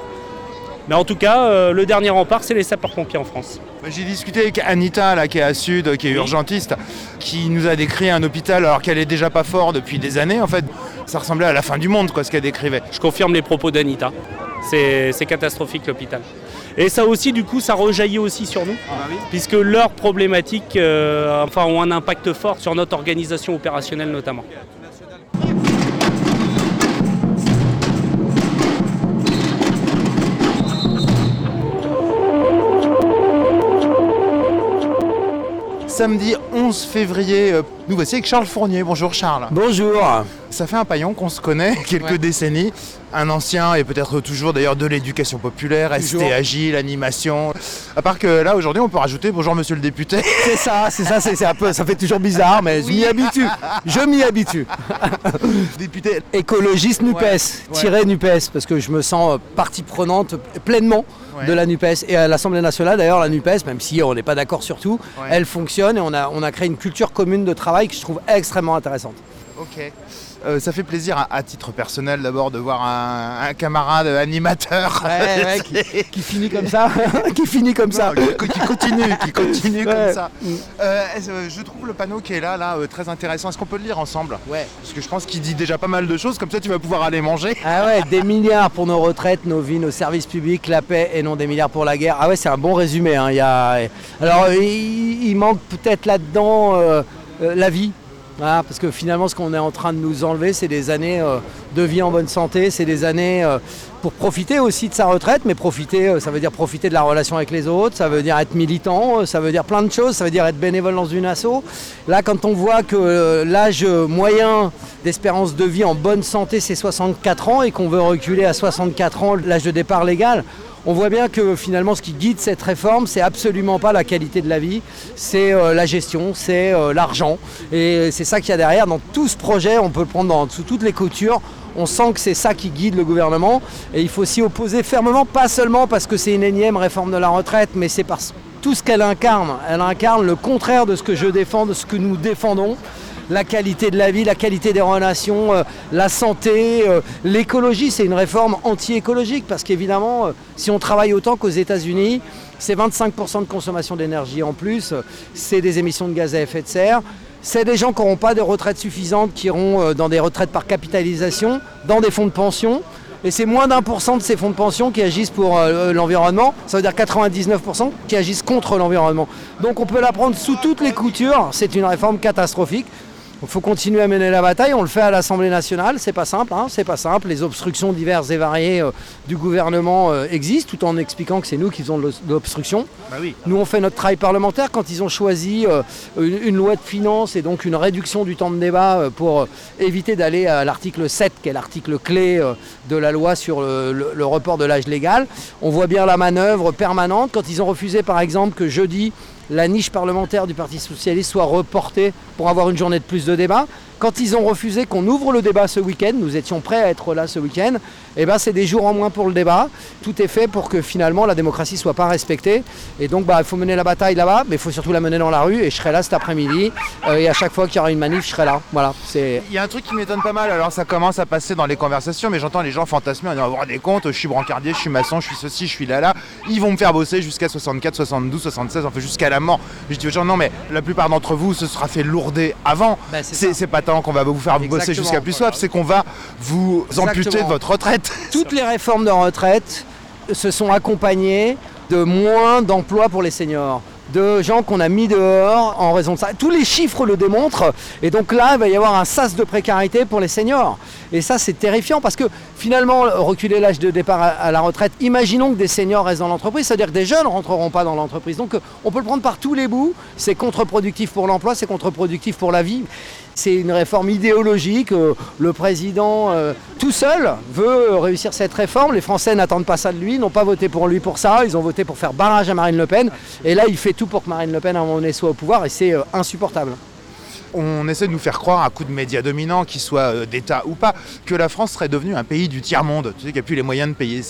Mais en tout cas, euh, le dernier rempart, c'est les sapeurs-pompiers en France. J'ai discuté avec Anita, là, qui est à Sud, qui est urgentiste, qui nous a décrit un hôpital alors qu'elle est déjà pas fort depuis des années. En fait, ça ressemblait à la fin du monde, quoi, ce qu'elle décrivait. Je confirme les propos d'Anita. C'est catastrophique l'hôpital. Et ça aussi, du coup, ça rejaillit aussi sur nous, ah puisque leurs problématiques euh, enfin, ont un impact fort sur notre organisation opérationnelle notamment. Samedi 11 février Nous voici avec Charles Fournier. Bonjour Charles. Bonjour. Ça fait un paillon qu'on se connaît quelques Ouais. décennies. Un ancien et peut-être toujours d'ailleurs de l'éducation populaire. ST Agile, animation. À part que là aujourd'hui on peut rajouter bonjour monsieur le député. C'est ça, c'est ça, c'est un peu, ça fait toujours bizarre, mais je m'y habitue. Je m'y habitue. Député écologiste Nupes, Ouais, tiré Nupes, parce que je me sens euh, partie prenante pleinement Ouais. de la Nupes. Et à l'Assemblée nationale, d'ailleurs, la Nupes, même si on n'est pas d'accord sur tout, Ouais. elle fonctionne et on a, on a créé une culture commune de travail que je trouve extrêmement intéressante. Ok. Euh, ça fait plaisir à, à titre personnel d'abord de voir un, un camarade animateur Ouais, ouais, qui, qui finit comme ça, qui finit comme ça. qui, continue, qui continue comme ça. Euh, euh, je trouve le panneau qui est là, là, très intéressant. Est-ce qu'on peut le lire ensemble? Ouais. Parce que je pense qu'il dit déjà pas mal de choses. Comme ça, tu vas pouvoir aller manger. Ah ouais, des milliards pour nos retraites, nos vies, nos services publics, la paix et non des milliards pour la guerre. Ah ouais, c'est un bon résumé. hein. Il y a... Alors, il, il manque peut-être là-dedans euh, euh, la vie. Voilà, parce que finalement, ce qu'on est en train de nous enlever, c'est des années euh, de vie en bonne santé, c'est des années euh, pour profiter aussi de sa retraite, mais profiter, ça veut dire profiter de la relation avec les autres, ça veut dire être militant, ça veut dire plein de choses, ça veut dire être bénévole dans une asso. Là, quand on voit que l'âge moyen d'espérance de vie en bonne santé, c'est 64 ans, et qu'on veut reculer à 64 ans l'âge de départ légal, on voit bien que finalement ce qui guide cette réforme, c'est absolument pas la qualité de la vie, c'est euh, la gestion, c'est euh, l'argent. Et c'est ça qu'il y a derrière. Dans tout ce projet, on peut le prendre dans, sous toutes les coutures. On sent que c'est ça qui guide le gouvernement. Et il faut s'y opposer fermement, pas seulement parce que c'est une énième réforme de la retraite, mais c'est parce tout ce qu'elle incarne. Elle incarne le contraire de ce que je défends, de ce que nous défendons la qualité de la vie, la qualité des relations, euh, la santé, euh, l'écologie. C'est une réforme anti-écologique parce qu'évidemment, euh, si on travaille autant qu'aux États-Unis, c'est 25% de consommation d'énergie en plus, c'est des émissions de gaz à effet de serre. C'est des gens qui n'auront pas de retraites suffisantes, qui iront dans des retraites par capitalisation, dans des fonds de pension. Et c'est moins d'un pour cent de ces fonds de pension qui agissent pour l'environnement. Ça veut dire 99% qui agissent contre l'environnement. Donc on peut la prendre sous toutes les coutures. C'est une réforme catastrophique. Il faut continuer à mener la bataille. On le fait à l'Assemblée nationale. C'est pas simple. hein, c'est pas simple. Les obstructions diverses et variées euh, du gouvernement euh, existent, tout en expliquant que c'est nous qui faisons de l'obstruction. Bah oui. Nous, on fait notre travail parlementaire quand ils ont choisi euh, une, une loi de finances et donc une réduction du temps de débat pour éviter d'aller à l'article 7, qui est l'article clé de la loi sur le, le- le report de l'âge légal. On voit bien la manœuvre permanente. Quand ils ont refusé, par exemple, que jeudi, la niche parlementaire du Parti Socialiste soit reportée pour avoir une journée de plus de débat. Quand ils ont refusé qu'on ouvre le débat ce week-end, nous étions prêts à être là ce week-end, et ben c'est des jours en moins pour le débat. Tout est fait pour que finalement la démocratie soit pas respectée. Et donc bah, il faut mener la bataille là-bas, mais il faut surtout la mener dans la rue. Et je serai là cet après-midi. Euh, et à chaque fois qu'il y aura une manif, je serai là. Voilà. C'est Il y a un truc qui m'étonne pas mal, alors ça commence à passer dans les conversations, mais j'entends les gens fantasmer en disant avoir des comptes, je suis brancardier, je suis maçon, je suis ceci, je suis là là, ils vont me faire bosser jusqu'à 64, 72, 76, enfin jusqu'à la mort. Je dis aux gens non mais la plupart d'entre vous se sera fait lourder avant. Bah, c'est pas tant qu'on va vous faire bosser Exactement. jusqu'à plus soif, c'est qu'on va vous amputer de votre retraite. Toutes les réformes de retraite se sont accompagnées de moins d'emplois pour les seniors de gens qu'on a mis dehors en raison de ça. Tous les chiffres le démontrent. Et donc là, il va y avoir un sas de précarité pour les seniors. Et ça, c'est terrifiant parce que finalement, reculer l'âge de départ à, la retraite, imaginons que des seniors restent dans l'entreprise, c'est-à-dire que des jeunes ne rentreront pas dans l'entreprise. Donc on peut le prendre par tous les bouts. C'est contre-productif pour l'emploi, c'est contre-productif pour la vie. C'est une réforme idéologique. euh, Le président, euh, tout seul, veut réussir cette réforme. Les Français n'attendent pas ça de lui, n'ont pas voté pour lui pour ça. Ils ont voté pour faire barrage à Marine Le Pen. Et là, il fait tout pour que Marine Le Pen, à un moment donné, soit au pouvoir. Et c'est euh, insupportable. On essaie de nous faire croire à coup de médias dominants, qu'ils soient euh, d'État ou pas, que la France serait devenue un pays du tiers-monde. Tu sais qu'il n'y a plus les moyens de payer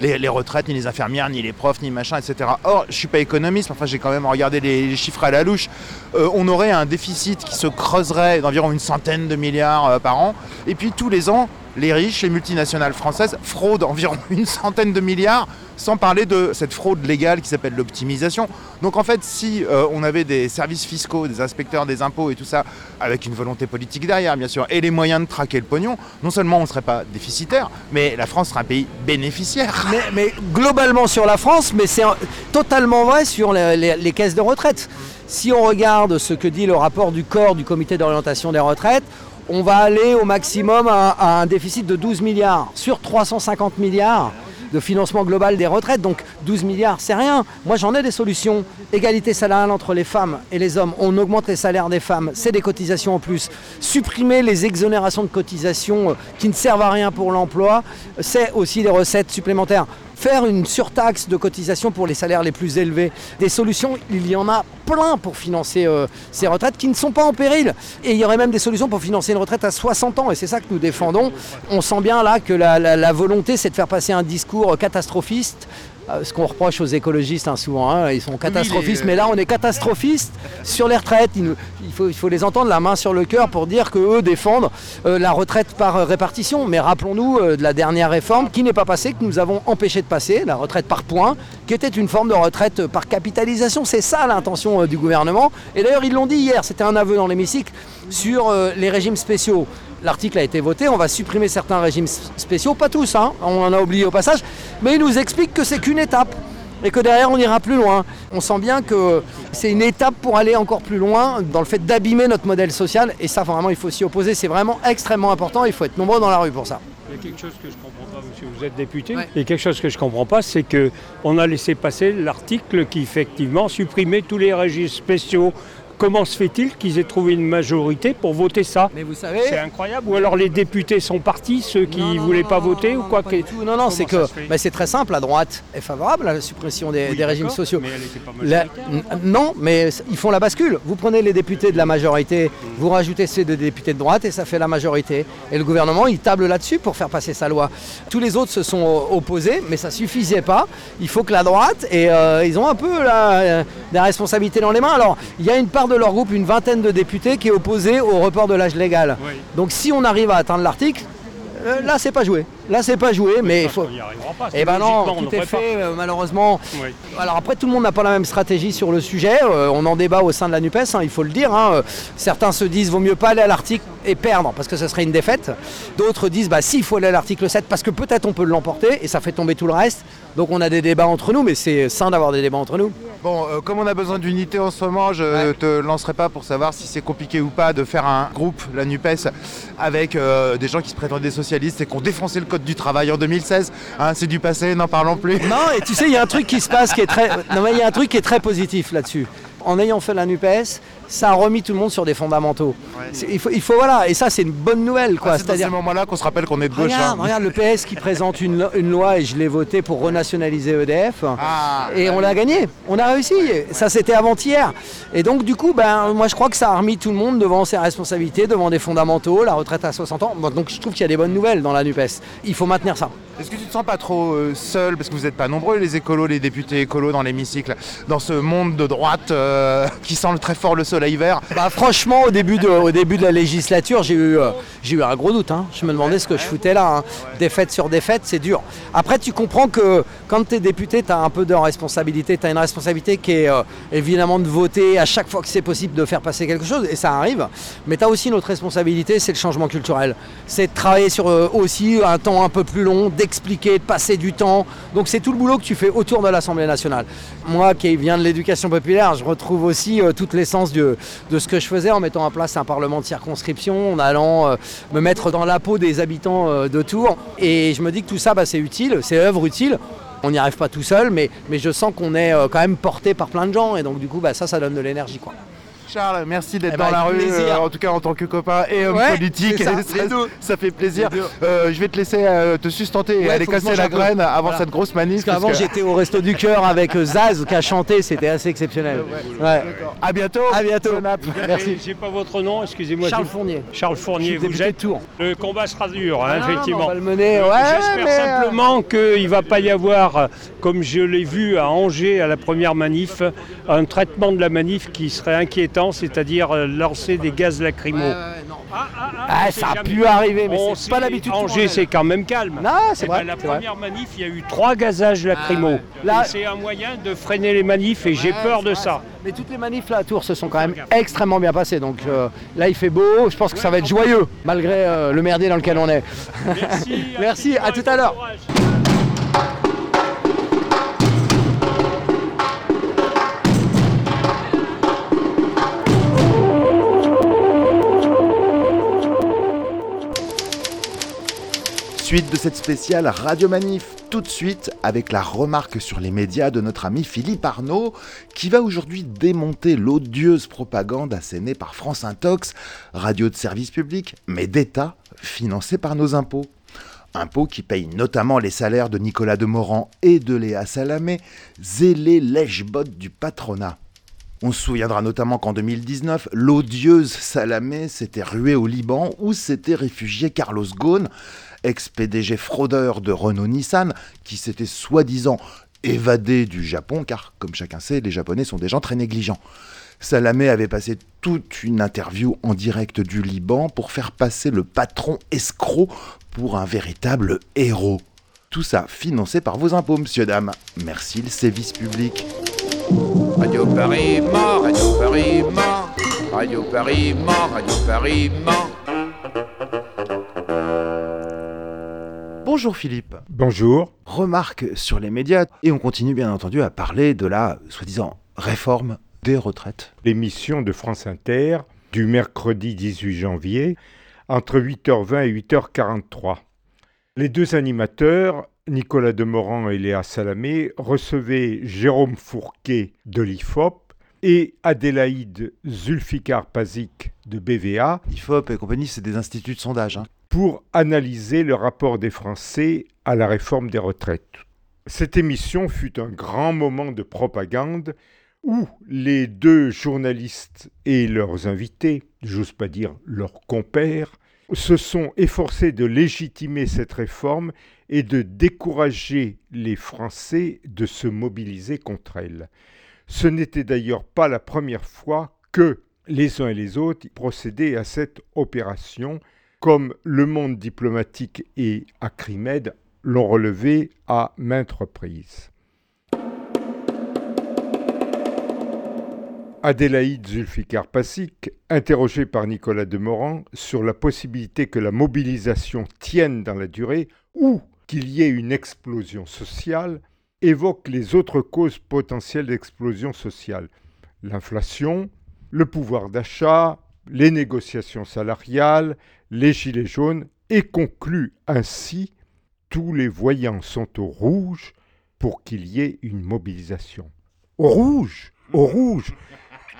les, retraites, ni les infirmières, ni les profs, ni machin, etc. Or, je suis pas économiste, enfin j'ai quand même regardé les, les chiffres à la louche. Euh, on aurait un déficit qui se creuserait d'environ une centaine de milliards euh, par an. Et puis tous les ans, les riches, les multinationales françaises fraudent environ une centaine de milliards, sans parler de cette fraude légale qui s'appelle l'optimisation. Donc en fait, si euh, on avait des services fiscaux, des inspecteurs des impôts et tout ça, avec une volonté politique derrière, bien sûr, et les moyens de traquer le pognon, non seulement on ne serait pas déficitaire, mais la France serait un pays bénéficiaire. Mais, globalement sur la France, mais c'est totalement vrai sur les caisses de retraite. Si on regarde ce que dit le rapport du corps du comité d'orientation des retraites, on va aller au maximum à, un déficit de 12 milliards. Sur 350 milliards, de financement global des retraites. Donc 12 milliards, c'est rien. Moi, j'en ai des solutions. Égalité salariale entre les femmes et les hommes. On augmente les salaires des femmes. C'est des cotisations en plus. Supprimer les exonérations de cotisations euh, qui ne servent à rien pour l'emploi, c'est aussi des recettes supplémentaires faire une surtaxe de cotisation pour les salaires les plus élevés. Des solutions, il y en a plein pour financer euh, ces retraites qui ne sont pas en péril. Et il y aurait même des solutions pour financer une retraite à 60 ans. Et c'est ça que nous défendons. On sent bien là que la, volonté, c'est de faire passer un discours catastrophiste euh, ce qu'on reproche aux écologistes hein, souvent, hein, ils sont catastrophistes, mais là on est catastrophistes sur les retraites. Il, faut, il, faut, les entendre la main sur le cœur pour dire qu'eux défendent euh, la retraite par répartition. Mais rappelons-nous euh, de la dernière réforme qui n'est pas passée, que nous avons empêché de passer, la retraite par points, qui était une forme de retraite par capitalisation. C'est ça l'intention du gouvernement. Et d'ailleurs ils l'ont dit hier, c'était un aveu dans l'hémicycle, sur les régimes spéciaux l'article a été voté, on va supprimer certains régimes spéciaux, pas tous, hein, on en a oublié au passage, mais il nous explique que c'est qu'une étape et que derrière on ira plus loin. On sent bien que c'est une étape pour aller encore plus loin dans le fait d'abîmer notre modèle social et ça vraiment il faut s'y opposer, c'est vraiment extrêmement important, il faut être nombreux dans la rue pour ça. Il y a quelque chose que je ne comprends pas, monsieur, vous êtes député. Il y a quelque chose que je ne comprends pas, c'est qu'on a laissé passer l'article qui effectivement supprimait tous les régimes spéciaux Comment se fait-il qu'ils aient trouvé une majorité pour voter ça Mais vous savez, c'est incroyable. Ou alors les députés sont partis, ceux qui ne voulaient pas voter ou quoi que... Non, non, c'est que bah, c'est très simple. La droite est favorable à la suppression des, régimes sociaux. Mais elle pas Non, mais ils font la bascule. Vous prenez les députés de la majorité, vous rajoutez ces deux députés de droite et ça fait la majorité. Et le gouvernement, il table là-dessus pour faire passer sa loi. Tous les autres se sont opposés, mais ça suffisait pas. Il faut que la droite et euh, ils ont un peu la, la responsabilité dans les mains. Alors, il y a une part de leur groupe une vingtaine de députés qui est opposé au report de l'âge légal. Donc si on arrive à atteindre l'article, euh, là c'est pas joué. Là c'est pas joué, mais il faut. Eh ben non, tout est fait euh, malheureusement. Alors après tout le monde n'a pas la même stratégie sur le sujet. Euh, on en débat au sein de la Nupes, hein, il faut le dire. Hein. Certains se disent vaut mieux pas aller à l'article et perdre parce que ce serait une défaite. D'autres disent bah si il faut aller à l'article 7 parce que peut-être on peut l'emporter et ça fait tomber tout le reste. Donc on a des débats entre nous, mais c'est sain d'avoir des débats entre nous. Bon, euh, comme on a besoin d'unité en ce moment, je ne te lancerai pas pour savoir si c'est compliqué ou pas de faire un groupe, la NUPES, avec euh, des gens qui se prétendent des socialistes et qui ont défoncé le code du travail en 2016. Hein, c'est du passé, n'en parlons plus. Non, et tu sais, il y a un truc qui se passe qui est très, non, mais il y a un truc qui est très positif là-dessus. En ayant fait la NUPES, ça a remis tout le monde sur des fondamentaux. Il, faut, il, faut, voilà, et ça c'est une bonne nouvelle. Quoi. Ah, c'est à ce moment-là qu'on se rappelle qu'on est de gauche. Regarde, hein. regarde le PS qui présente une, une, loi et je l'ai voté pour renationaliser EDF. Ah, et on l'a gagné, on a réussi. Ça c'était avant-hier. Et donc du coup, ben, moi je crois que ça a remis tout le monde devant ses responsabilités, devant des fondamentaux, la retraite à 60 ans. donc je trouve qu'il y a des bonnes nouvelles dans la NUPES. Il faut maintenir ça. Est-ce que tu te sens pas trop euh, seul, parce que vous n'êtes pas nombreux les écolos, les députés écolos dans l'hémicycle, dans ce monde de droite euh, qui sent très fort le soleil vert bah, Franchement, au début, de, la législature, j'ai eu, euh, eu un gros doute. Hein. Je me demandais ce que je foutais là. Hein. Défaite sur défaite, c'est dur. Après, tu comprends que quand tu es député, tu as un peu de responsabilité. Tu as une responsabilité qui est évidemment de voter à chaque fois que c'est possible de faire passer quelque chose, et ça arrive. Mais tu as aussi notre responsabilité, c'est le changement culturel. C'est de travailler sur aussi un temps un peu plus long, expliquer, de passer du temps. Donc c'est tout le boulot que tu fais autour de l'Assemblée nationale. Moi qui viens de l'éducation populaire, je retrouve aussi euh, toute l'essence de, ce que je faisais en mettant en place un parlement de circonscription, en allant euh, me mettre dans la peau des habitants euh, de Tours. Et je me dis que tout ça, bah, c'est utile, c'est œuvre utile. On n'y arrive pas tout seul, mais, je sens qu'on est quand même porté par plein de gens. Et donc du coup, bah, ça, ça donne de l'énergie. Charles, merci d'être eh dans ben, la rue, euh, en tout cas en tant que copain et homme politique. Ça, fait plaisir. Euh, je vais te laisser euh, te sustenter et aller casser la graine avant cette grosse manif. Parce qu'avant j'étais au Resto du Cœur avec Zaz qui a chanté, c'était assez exceptionnel. Ouais. À bientôt. À bientôt. Merci. J'ai pas votre nom, excusez-moi. Charles Fournier. Charles Fournier, vous êtes Tour. Le combat sera dur, hein, ah, effectivement. On va le mener. J'espère simplement qu'il ne va pas y avoir, comme je l'ai vu à Angers à la première manif, un traitement de la manif qui serait inquiétant, c'est-à-dire euh, lancer des gaz lacrymaux. Ah, ah, ah, ça a pu arriver, mais c'est pas l'habitude. Angers, c'est quand même calme. Non, c'est eh vrai. Ben, la première manif, il y a eu trois gazages lacrymaux. Là, c'est un moyen de freiner les manifs et j'ai peur de ça. Mais toutes les manifs là à Tours se sont quand même extrêmement bien passées. Donc euh, là, il fait beau. Je pense que ça va être joyeux, malgré euh, le merdier dans lequel on est. Merci. Merci. À tout à l'heure. Suite de cette spéciale Radio Manif. tout de suite avec la remarque sur les médias de notre ami Philippe Arnaud, qui va aujourd'hui démonter l'odieuse propagande assénée par France Intox, radio de service public, mais d'État, financée par nos impôts. Impôts qui payent notamment les salaires de Nicolas Demorand et de Léa Salamé, zélés lèche-bottes du patronat. On se souviendra notamment qu'en 2019, l'odieuse Salamé s'était ruée au Liban où s'était réfugié Carlos Ghosn, ex-PDG fraudeur de Renault-Nissan, qui s'était soi-disant évadé du Japon, car comme chacun sait, les Japonais sont des gens très négligents. Salamé avait passé toute une interview en direct du Liban pour faire passer le patron escroc pour un véritable héros. Tout ça financé par vos impôts, monsieur, dame. Merci le service public. Radio Paris mort, Radio Paris mort, Radio Paris mort, Radio Paris mort. Bonjour Philippe. Bonjour. Remarque sur les médias et on continue bien entendu à parler de la soi-disant réforme des retraites. L'émission de France Inter du mercredi 18 janvier entre 8h20 et 8h43. Les deux animateurs, Nicolas Demorand et Léa Salamé, recevaient Jérôme Fourquet de l'IFOP et Adélaïde Zulfikar-Pazik de BVA. L'IFOP et compagnie, c'est des instituts de sondage. Hein. Pour analyser le rapport des Français à la réforme des retraites. Cette émission fut un grand moment de propagande où les deux journalistes et leurs invités, j'ose pas dire leurs compères, se sont efforcés de légitimer cette réforme et de décourager les Français de se mobiliser contre elle. Ce n'était d'ailleurs pas la première fois que les uns et les autres procédaient à cette opération, comme le monde diplomatique et Acrimed l'ont relevé à maintes reprises. Adélaïde Zulfikar Passik, interrogée par Nicolas Demorand sur la possibilité que la mobilisation tienne dans la durée ou qu'il y ait une explosion sociale, évoque les autres causes potentielles d'explosion sociale. L'inflation, le pouvoir d'achat, les négociations salariales, les gilets jaunes, et conclut ainsi tous les voyants sont au rouge pour qu'il y ait une mobilisation. Au rouge Au rouge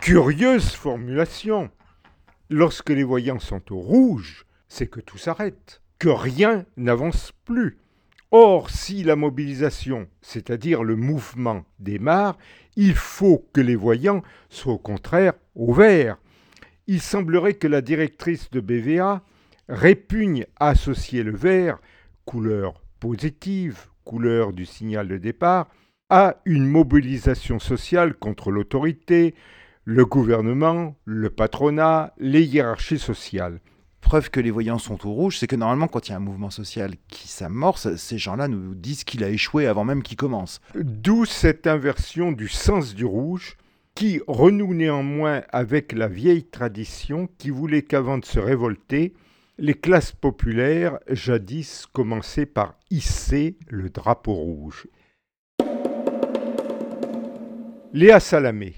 Curieuse formulation. Lorsque les voyants sont au rouge, c'est que tout s'arrête, que rien n'avance plus. Or, si la mobilisation, c'est-à-dire le mouvement, démarre, il faut que les voyants soient au contraire au vert. Il semblerait que la directrice de BVA répugne à associer le vert, couleur positive, couleur du signal de départ, à une mobilisation sociale contre l'autorité, le gouvernement, le patronat, les hiérarchies sociales. Preuve que les voyants sont au rouge, c'est que normalement, quand il y a un mouvement social qui s'amorce, ces gens-là nous disent qu'il a échoué avant même qu'il commence. D'où cette inversion du sens du rouge, qui renoue néanmoins avec la vieille tradition qui voulait qu'avant de se révolter, les classes populaires jadis commençaient par hisser le drapeau rouge. Léa Salamé,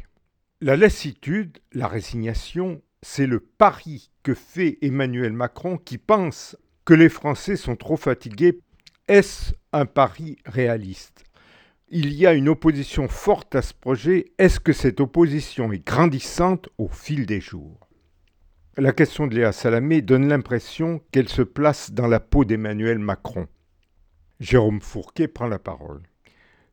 la lassitude, la résignation, c'est le pari que fait Emmanuel Macron qui pense que les Français sont trop fatigués. Est-ce un pari réaliste? Il y a une opposition forte à ce projet. Est-ce que cette opposition est grandissante au fil des jours? La question de Léa Salamé donne l'impression qu'elle se place dans la peau d'Emmanuel Macron. Jérôme Fourquet prend la parole.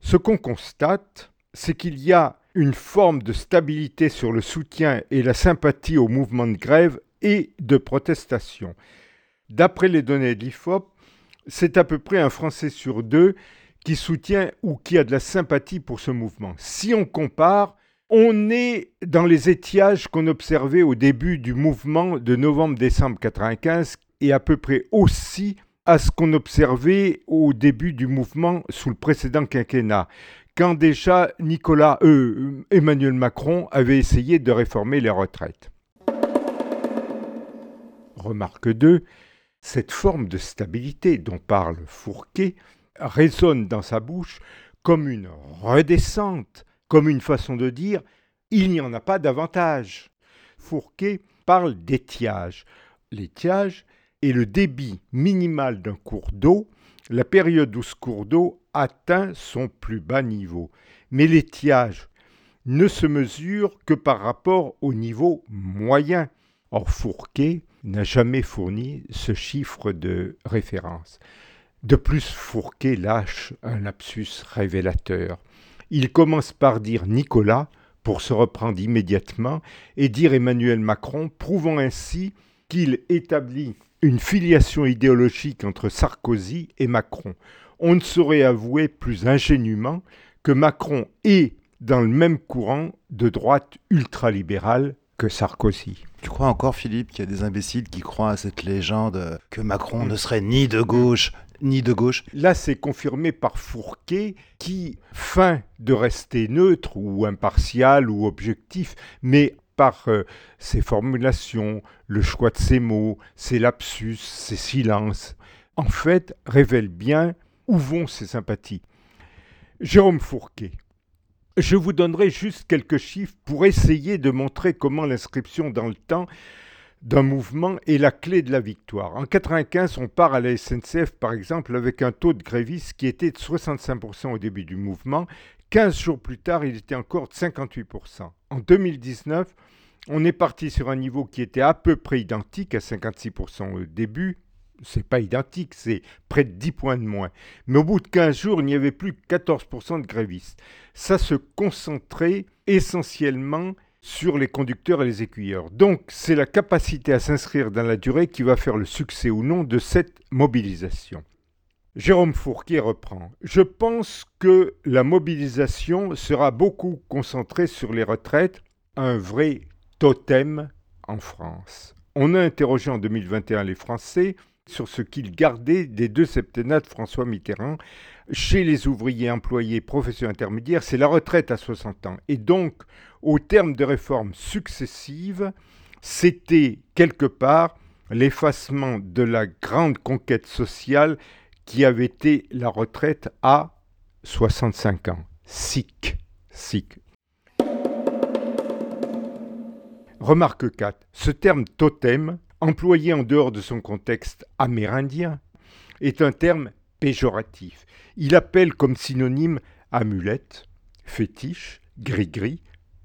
Ce qu'on constate, c'est qu'il y a une forme de stabilité sur le soutien et la sympathie au mouvement de grève et de protestation. D'après les données de l'IFOP, c'est à peu près un Français sur deux qui soutient ou qui a de la sympathie pour ce mouvement. Si on compare, on est dans les étiages qu'on observait au début du mouvement de novembre-décembre 95 et à peu près aussi à ce qu'on observait au début du mouvement sous le précédent quinquennat quand déjà Nicolas, euh, Emmanuel Macron avait essayé de réformer les retraites. Remarque 2. Cette forme de stabilité dont parle Fourquet résonne dans sa bouche comme une redescente, comme une façon de dire il n'y en a pas davantage. Fourquet parle d'étiage. L'étiage est le débit minimal d'un cours d'eau la période où ce cours d'eau atteint son plus bas niveau. Mais l'étiage ne se mesure que par rapport au niveau moyen. Or, Fourquet n'a jamais fourni ce chiffre de référence. De plus, Fourquet lâche un lapsus révélateur. Il commence par dire Nicolas pour se reprendre immédiatement et dire Emmanuel Macron, prouvant ainsi qu'il établit une filiation idéologique entre Sarkozy et Macron. On ne saurait avouer plus ingénument que Macron est dans le même courant de droite ultralibérale que Sarkozy. Tu crois encore, Philippe, qu'il y a des imbéciles qui croient à cette légende que Macron ne serait ni de gauche ni de gauche Là, c'est confirmé par Fourquet qui feint de rester neutre ou impartial ou objectif, mais par euh, ses formulations, le choix de ses mots, ses lapsus, ses silences, en fait, révèle bien où vont ses sympathies. Jérôme Fourquet, je vous donnerai juste quelques chiffres pour essayer de montrer comment l'inscription dans le temps d'un mouvement est la clé de la victoire. En 95, on part à la SNCF, par exemple, avec un taux de grévistes qui était de 65% au début du mouvement. 15 jours plus tard, il était encore de 58%. En 2019, on est parti sur un niveau qui était à peu près identique, à 56% au début, c'est pas identique, c'est près de 10 points de moins. Mais au bout de 15 jours, il n'y avait plus que 14% de grévistes. Ça se concentrait essentiellement sur les conducteurs et les écuyeurs. Donc c'est la capacité à s'inscrire dans la durée qui va faire le succès ou non de cette mobilisation. Jérôme Fourquier reprend. Je pense que la mobilisation sera beaucoup concentrée sur les retraites, un vrai totem en France. On a interrogé en 2021 les Français sur ce qu'ils gardaient des deux septennats de François Mitterrand. Chez les ouvriers, employés, professions intermédiaires, c'est la retraite à 60 ans. Et donc, au terme de réformes successives, c'était quelque part l'effacement de la grande conquête sociale qui avait été la retraite à 65 ans. Sic, sic. Remarque 4. Ce terme totem employé en dehors de son contexte amérindien, est un terme péjoratif. Il appelle comme synonyme amulette, fétiche, gris-gris,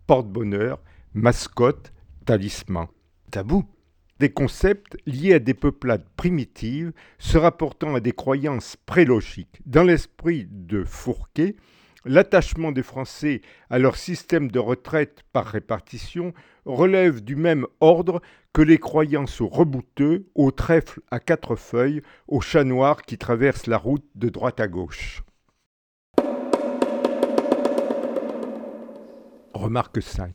porte-bonheur, mascotte, talisman. Tabou. Des concepts liés à des peuplades primitives se rapportant à des croyances prélogiques. Dans l'esprit de Fourquet, L'attachement des Français à leur système de retraite par répartition relève du même ordre que les croyances aux rebouteux, aux trèfles à quatre feuilles, aux chats noirs qui traversent la route de droite à gauche. Remarque 5.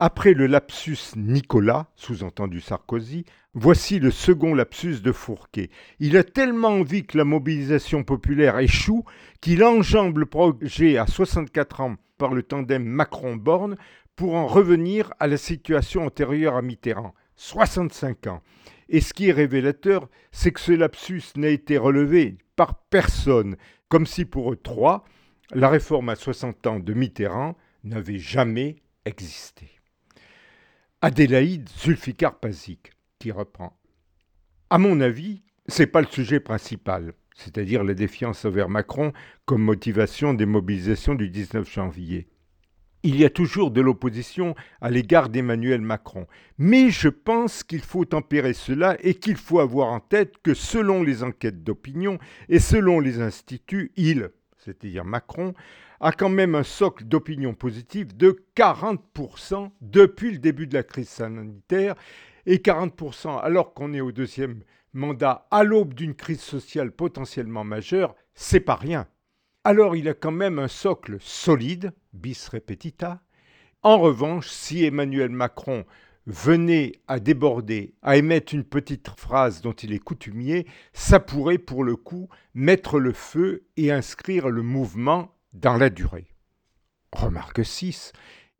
Après le lapsus Nicolas, sous-entendu Sarkozy, voici le second lapsus de Fourquet. Il a tellement envie que la mobilisation populaire échoue qu'il enjambe le projet à 64 ans par le tandem Macron-Borne pour en revenir à la situation antérieure à Mitterrand, 65 ans. Et ce qui est révélateur, c'est que ce lapsus n'a été relevé par personne, comme si pour eux trois, la réforme à 60 ans de Mitterrand n'avait jamais existé. Adélaïde Zulfikar-Pazik, qui reprend. À mon avis, ce n'est pas le sujet principal, c'est-à-dire la défiance envers Macron comme motivation des mobilisations du 19 janvier. Il y a toujours de l'opposition à l'égard d'Emmanuel Macron. Mais je pense qu'il faut tempérer cela et qu'il faut avoir en tête que selon les enquêtes d'opinion et selon les instituts, il, c'est-à-dire Macron, a quand même un socle d'opinion positive de 40% depuis le début de la crise sanitaire et 40% alors qu'on est au deuxième mandat à l'aube d'une crise sociale potentiellement majeure, c'est pas rien. Alors il a quand même un socle solide, bis repetita. En revanche, si Emmanuel Macron venait à déborder, à émettre une petite phrase dont il est coutumier, ça pourrait pour le coup mettre le feu et inscrire le mouvement dans la durée. Remarque 6.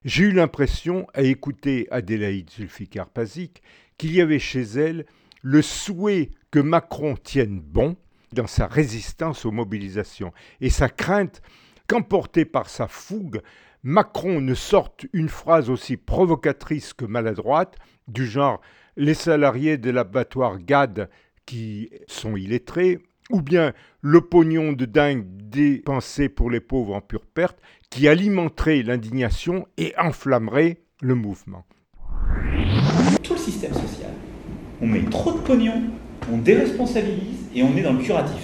J'ai eu l'impression, à écouter Adélaïde Zulfikar-Pazik, qu'il y avait chez elle le souhait que Macron tienne bon dans sa résistance aux mobilisations et sa crainte qu'emporté par sa fougue, Macron ne sorte une phrase aussi provocatrice que maladroite, du genre les salariés de l'abattoir GAD qui sont illettrés ou bien le pognon de dingue dépensé pour les pauvres en pure perte, qui alimenterait l'indignation et enflammerait le mouvement. Tout le système social, on met trop de pognon, on déresponsabilise et on est dans le curatif.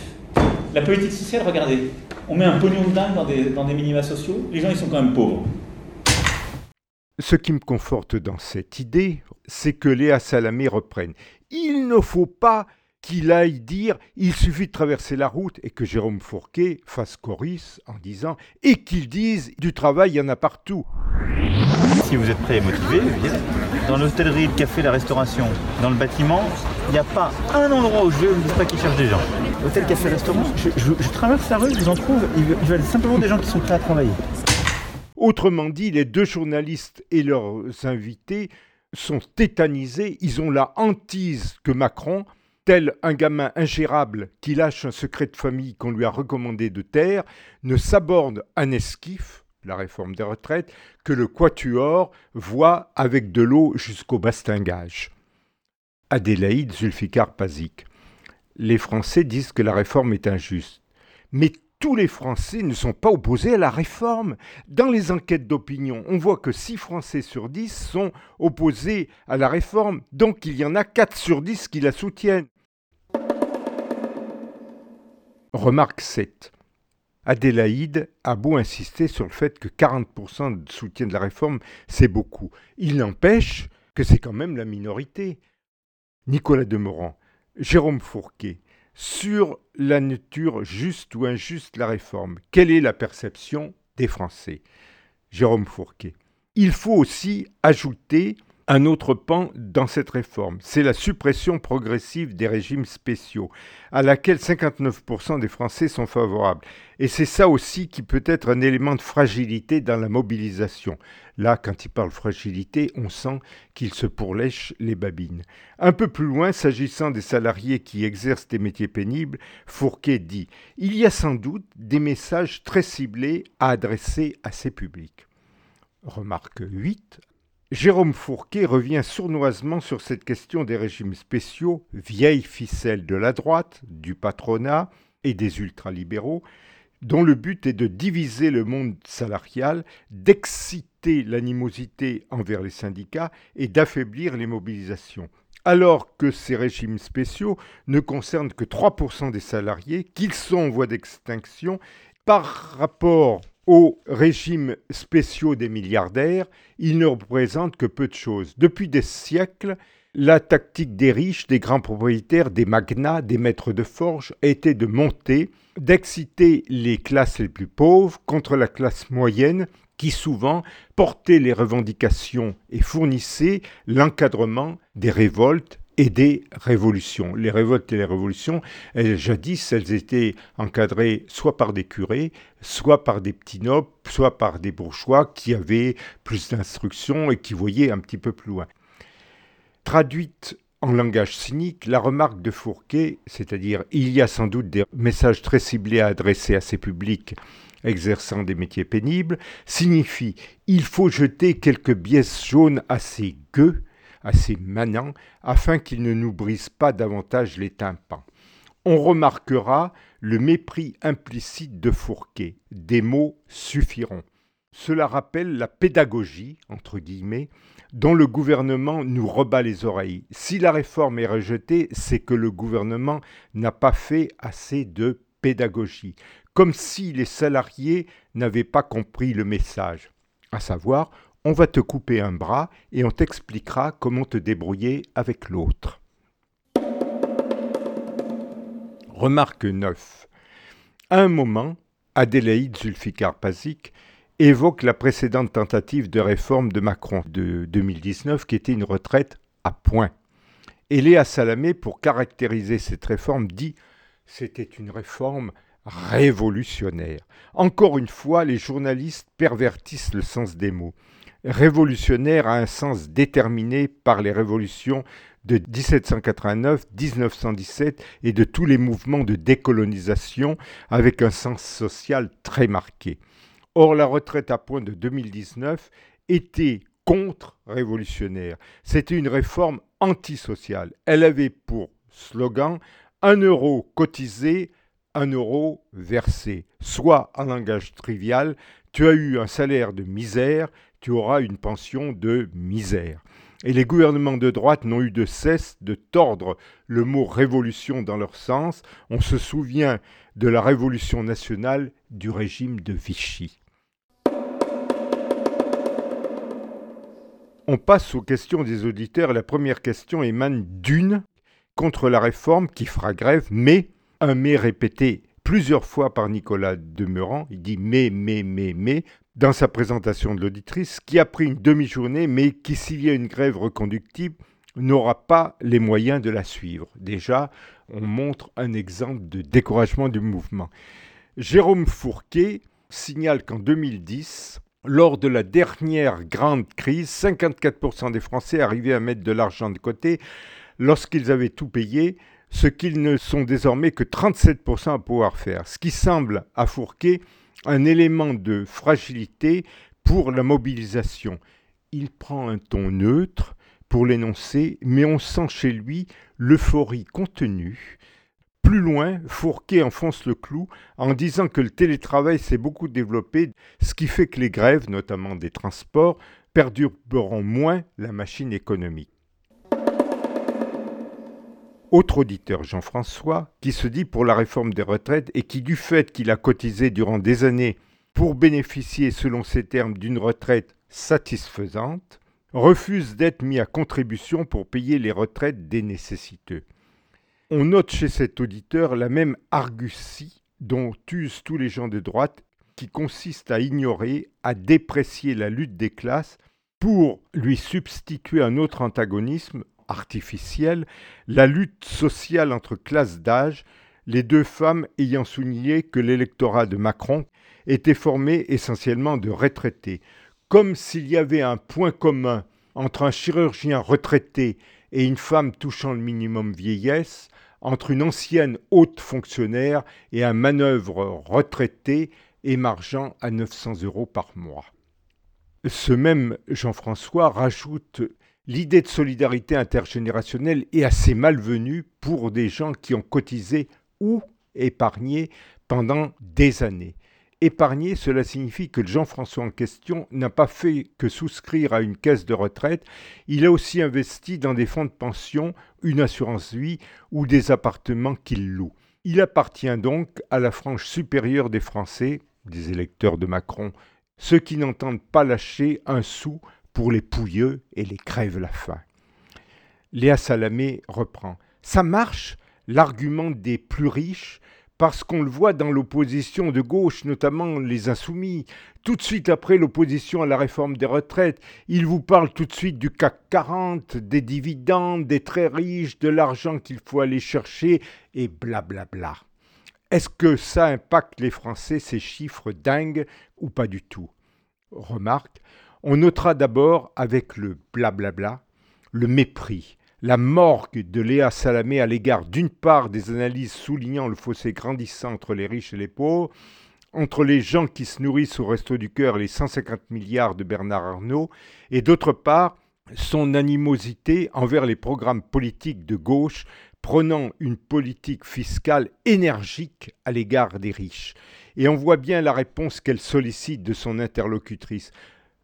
La politique sociale, regardez, on met un pognon de dingue dans des, dans des minima sociaux, les gens ils sont quand même pauvres. Ce qui me conforte dans cette idée, c'est que Léa Salamé reprenne. Il ne faut pas qu'il aille dire il suffit de traverser la route et que Jérôme Fourquet fasse chorus en disant et qu'il dise du travail, il y en a partout. Si vous êtes prêt et motivé, dans l'hôtellerie, le café, la restauration, dans le bâtiment, il n'y a pas un endroit où je ne dis pas qu'ils cherchent des gens. Hôtel, café, restaurant, je, je- je traverse la rue, je vous en trouve, ils veulent simplement des gens qui sont prêts à travailler. Autrement dit, les deux journalistes et leurs invités sont tétanisés, ils ont la hantise que Macron, tel un gamin ingérable qui lâche un secret de famille qu'on lui a recommandé de taire, ne s'aborde un esquif, la réforme des retraites, que le quatuor voit avec de l'eau jusqu'au bastingage. Adélaïde Zulfikar Pazik. Les Français disent que la réforme est injuste. Mais tous les Français ne sont pas opposés à la réforme. Dans les enquêtes d'opinion, on voit que 6 Français sur 10 sont opposés à la réforme, donc il y en a 4 sur 10 qui la soutiennent. Remarque 7. Adélaïde a beau insister sur le fait que 40% de soutien de la réforme, c'est beaucoup. Il n'empêche que c'est quand même la minorité. Nicolas Demorand, Jérôme Fourquet, sur la nature juste ou injuste de la réforme, quelle est la perception des Français? Jérôme Fourquet. Il faut aussi ajouter un autre pan dans cette réforme, c'est la suppression progressive des régimes spéciaux, à laquelle 59% des Français sont favorables. Et c'est ça aussi qui peut être un élément de fragilité dans la mobilisation. Là, quand il parle fragilité, on sent qu'il se pourlèche les babines. Un peu plus loin, s'agissant des salariés qui exercent des métiers pénibles, Fourquet dit Il y a sans doute des messages très ciblés à adresser à ces publics. Remarque 8. Jérôme Fourquet revient sournoisement sur cette question des régimes spéciaux, vieille ficelle de la droite, du patronat et des ultralibéraux, dont le but est de diviser le monde salarial, d'exciter l'animosité envers les syndicats et d'affaiblir les mobilisations. Alors que ces régimes spéciaux ne concernent que 3% des salariés, qu'ils sont en voie d'extinction, par rapport aux régimes spéciaux des milliardaires, ils ne représentent que peu de choses. Depuis des siècles, la tactique des riches, des grands propriétaires, des magnats, des maîtres de forge était de monter, d'exciter les classes les plus pauvres contre la classe moyenne qui souvent portait les revendications et fournissait l'encadrement des révoltes et des révolutions. Les révoltes et les révolutions, elles, jadis, elles étaient encadrées soit par des curés, soit par des petits nobles, soit par des bourgeois qui avaient plus d'instruction et qui voyaient un petit peu plus loin. Traduite en langage cynique, la remarque de Fourquet, c'est-à-dire il y a sans doute des messages très ciblés à adresser à ces publics exerçant des métiers pénibles, signifie il faut jeter quelques biais jaunes assez gueux, assez manants, afin qu'ils ne nous brisent pas davantage les tympans. On remarquera le mépris implicite de Fourquet. Des mots suffiront. Cela rappelle la pédagogie, entre guillemets, dont le gouvernement nous rebat les oreilles. Si la réforme est rejetée, c'est que le gouvernement n'a pas fait assez de pédagogie, comme si les salariés n'avaient pas compris le message, à savoir, on va te couper un bras et on t'expliquera comment te débrouiller avec l'autre. Remarque 9. À un moment, Adélaïde Zulfikar Pazik évoque la précédente tentative de réforme de Macron de 2019 qui était une retraite à point. Et Léa Salamé, pour caractériser cette réforme, dit c'était une réforme révolutionnaire. Encore une fois, les journalistes pervertissent le sens des mots. Révolutionnaire a un sens déterminé par les révolutions de 1789, 1917 et de tous les mouvements de décolonisation avec un sens social très marqué. Or, la retraite à point de 2019 était contre-révolutionnaire. C'était une réforme antisociale. Elle avait pour slogan 1 euro cotisé, 1 euro versé. Soit, en langage trivial, tu as eu un salaire de misère, tu auras une pension de misère. Et les gouvernements de droite n'ont eu de cesse de tordre le mot révolution dans leur sens. On se souvient de la révolution nationale du régime de Vichy. On passe aux questions des auditeurs. La première question émane d'une contre la réforme qui fera grève, mais un mais répété plusieurs fois par Nicolas Demeurant. Il dit mais, mais, mais, mais dans sa présentation de l'auditrice, qui a pris une demi-journée, mais qui, s'il y a une grève reconductible, n'aura pas les moyens de la suivre. Déjà, on montre un exemple de découragement du mouvement. Jérôme Fourquet signale qu'en 2010, lors de la dernière grande crise, 54% des Français arrivaient à mettre de l'argent de côté lorsqu'ils avaient tout payé, ce qu'ils ne sont désormais que 37% à pouvoir faire. Ce qui semble à Fourquet un élément de fragilité pour la mobilisation. Il prend un ton neutre pour l'énoncer, mais on sent chez lui l'euphorie contenue. Plus loin, Fourquet enfonce le clou en disant que le télétravail s'est beaucoup développé, ce qui fait que les grèves, notamment des transports, perdureront moins la machine économique. Autre auditeur, Jean-François, qui se dit pour la réforme des retraites et qui, du fait qu'il a cotisé durant des années pour bénéficier, selon ses termes, d'une retraite satisfaisante, refuse d'être mis à contribution pour payer les retraites des nécessiteux. On note chez cet auditeur la même argutie dont usent tous les gens de droite, qui consiste à ignorer, à déprécier la lutte des classes pour lui substituer un autre antagonisme, artificielle, la lutte sociale entre classes d'âge, les deux femmes ayant souligné que l'électorat de Macron était formé essentiellement de retraités, comme s'il y avait un point commun entre un chirurgien retraité et une femme touchant le minimum vieillesse, entre une ancienne haute fonctionnaire et un manœuvre retraité émargeant à 900 euros par mois. Ce même Jean-François rajoute L'idée de solidarité intergénérationnelle est assez malvenue pour des gens qui ont cotisé ou épargné pendant des années. Épargner, cela signifie que Jean-François en question n'a pas fait que souscrire à une caisse de retraite, il a aussi investi dans des fonds de pension, une assurance vie ou des appartements qu'il loue. Il appartient donc à la frange supérieure des Français, des électeurs de Macron, ceux qui n'entendent pas lâcher un sou pour les pouilleux et les crève la faim. Léa Salamé reprend. Ça marche, l'argument des plus riches, parce qu'on le voit dans l'opposition de gauche, notamment les insoumis. Tout de suite après l'opposition à la réforme des retraites, ils vous parlent tout de suite du CAC 40, des dividendes, des très riches, de l'argent qu'il faut aller chercher, et blablabla. Bla bla. Est-ce que ça impacte les Français, ces chiffres dingues, ou pas du tout? Remarque, on notera d'abord avec le blablabla le mépris, la morgue de Léa Salamé à l'égard d'une part des analyses soulignant le fossé grandissant entre les riches et les pauvres, entre les gens qui se nourrissent au resto du cœur et les 150 milliards de Bernard Arnault, et d'autre part son animosité envers les programmes politiques de gauche prenant une politique fiscale énergique à l'égard des riches. Et on voit bien la réponse qu'elle sollicite de son interlocutrice.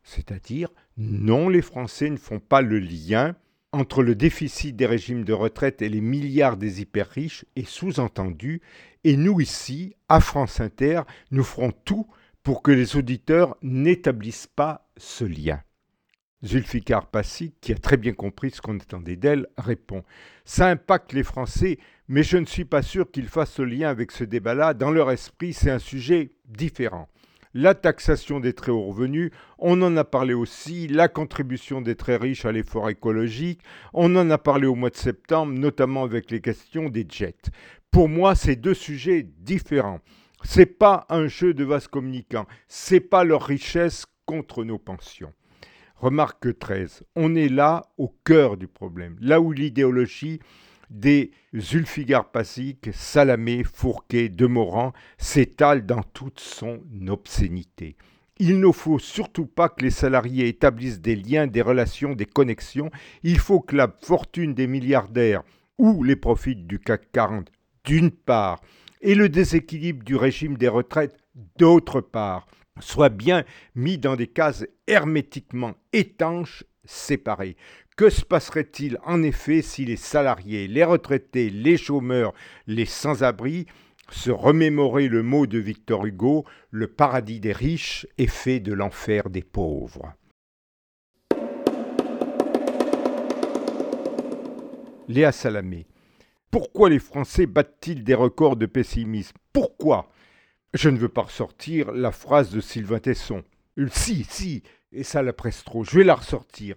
C'est-à-dire, non, les Français ne font pas le lien entre le déficit des régimes de retraite et les milliards des hyper riches, et sous-entendu, et nous ici, à France Inter, nous ferons tout pour que les auditeurs n'établissent pas ce lien. Zulfikar Passi, qui a très bien compris ce qu'on attendait d'elle, répond Ça impacte les Français, mais je ne suis pas sûr qu'ils fassent le lien avec ce débat-là. Dans leur esprit, c'est un sujet différent la taxation des très hauts revenus, on en a parlé aussi, la contribution des très riches à l'effort écologique, on en a parlé au mois de septembre, notamment avec les questions des jets. Pour moi, c'est deux sujets différents. C'est pas un jeu de vase communicants, c'est pas leur richesse contre nos pensions. Remarque 13, on est là au cœur du problème, là où l'idéologie des Zulfigar Passik, Salamé, Fourquet, Demorand s'étalent dans toute son obscénité. Il ne faut surtout pas que les salariés établissent des liens, des relations, des connexions. Il faut que la fortune des milliardaires ou les profits du CAC 40 d'une part, et le déséquilibre du régime des retraites, d'autre part, soient bien mis dans des cases hermétiquement étanches, séparées. Que se passerait-il en effet si les salariés, les retraités, les chômeurs, les sans-abri se remémoraient le mot de Victor Hugo, le paradis des riches est fait de l'enfer des pauvres Léa Salamé. Pourquoi les Français battent-ils des records de pessimisme? Pourquoi? Je ne veux pas ressortir la phrase de Sylvain Tesson. Euh, si, si, et ça la presse trop, je vais la ressortir.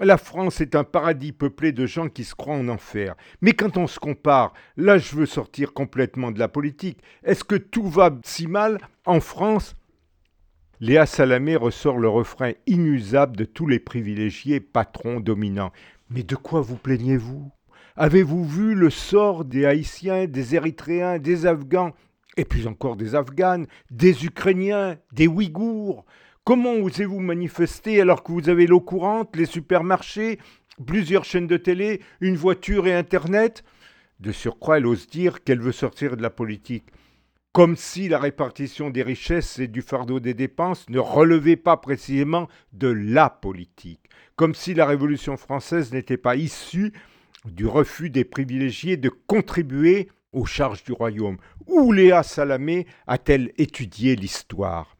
La France est un paradis peuplé de gens qui se croient en enfer. Mais quand on se compare, là je veux sortir complètement de la politique. Est-ce que tout va si mal en France? Léa Salamé ressort le refrain inusable de tous les privilégiés patrons dominants. Mais de quoi vous plaignez-vous? Avez-vous vu le sort des Haïtiens, des Érythréens, des Afghans, et puis encore des Afghanes, des Ukrainiens, des Ouïghours? Comment osez-vous manifester alors que vous avez l'eau courante, les supermarchés, plusieurs chaînes de télé, une voiture et Internet? De surcroît, elle ose dire qu'elle veut sortir de la politique. Comme si la répartition des richesses et du fardeau des dépenses ne relevait pas précisément de la politique. Comme si la Révolution française n'était pas issue du refus des privilégiés de contribuer aux charges du royaume. Où Léa Salamé a-t-elle étudié l'histoire?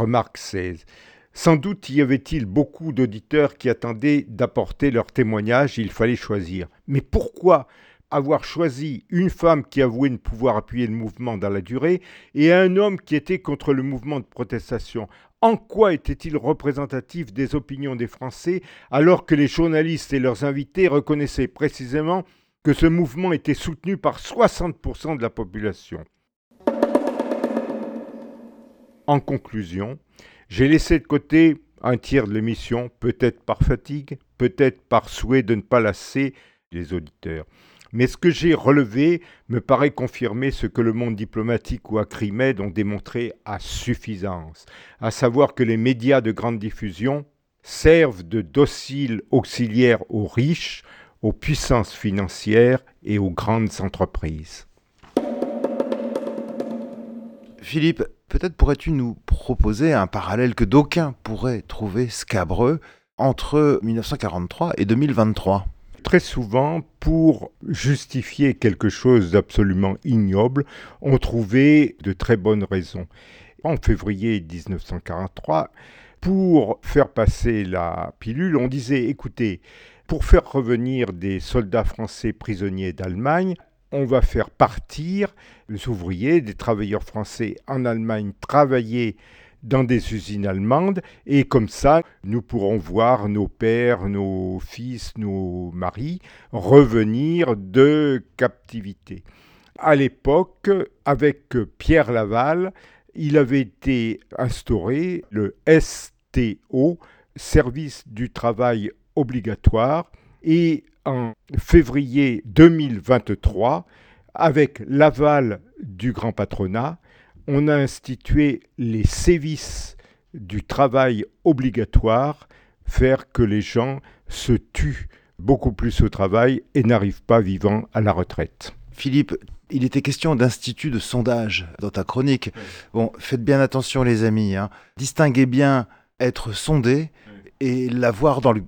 Remarque 16. Sans doute y avait-il beaucoup d'auditeurs qui attendaient d'apporter leur témoignage, il fallait choisir. Mais pourquoi avoir choisi une femme qui avouait ne pouvoir appuyer le mouvement dans la durée et un homme qui était contre le mouvement de protestation? En quoi était-il représentatif des opinions des Français alors que les journalistes et leurs invités reconnaissaient précisément que ce mouvement était soutenu par 60% de la population? En conclusion, j'ai laissé de côté un tiers de l'émission, peut-être par fatigue, peut-être par souhait de ne pas lasser les auditeurs. Mais ce que j'ai relevé me paraît confirmer ce que le monde diplomatique ou Acrimed ont démontré à suffisance, à savoir que les médias de grande diffusion servent de dociles auxiliaires aux riches, aux puissances financières et aux grandes entreprises. Philippe, peut-être pourrais-tu nous proposer un parallèle que d'aucuns pourraient trouver scabreux entre 1943 et 2023 Très souvent, pour justifier quelque chose d'absolument ignoble, on trouvait de très bonnes raisons. En février 1943, pour faire passer la pilule, on disait, écoutez, pour faire revenir des soldats français prisonniers d'Allemagne, on va faire partir les ouvriers, des travailleurs français en Allemagne travailler dans des usines allemandes et comme ça, nous pourrons voir nos pères, nos fils, nos maris revenir de captivité. À l'époque, avec Pierre Laval, il avait été instauré le STO, service du travail obligatoire, et en février 2023, avec l'aval du grand patronat, on a institué les sévices du travail obligatoire, faire que les gens se tuent beaucoup plus au travail et n'arrivent pas vivants à la retraite. Philippe, il était question d'institut de sondage dans ta chronique. Bon, faites bien attention les amis, hein. distinguez bien être sondé et l'avoir dans le...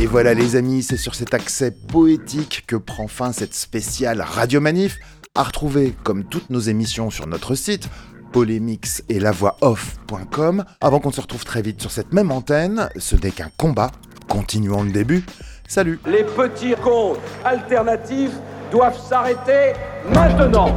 Et voilà les amis, c'est sur cet accès poétique que prend fin cette spéciale Radio Manif, à retrouver comme toutes nos émissions sur notre site polémix et off.com. Avant qu'on se retrouve très vite sur cette même antenne, ce n'est qu'un combat. Continuons le début. Salut Les petits comptes alternatifs doivent s'arrêter maintenant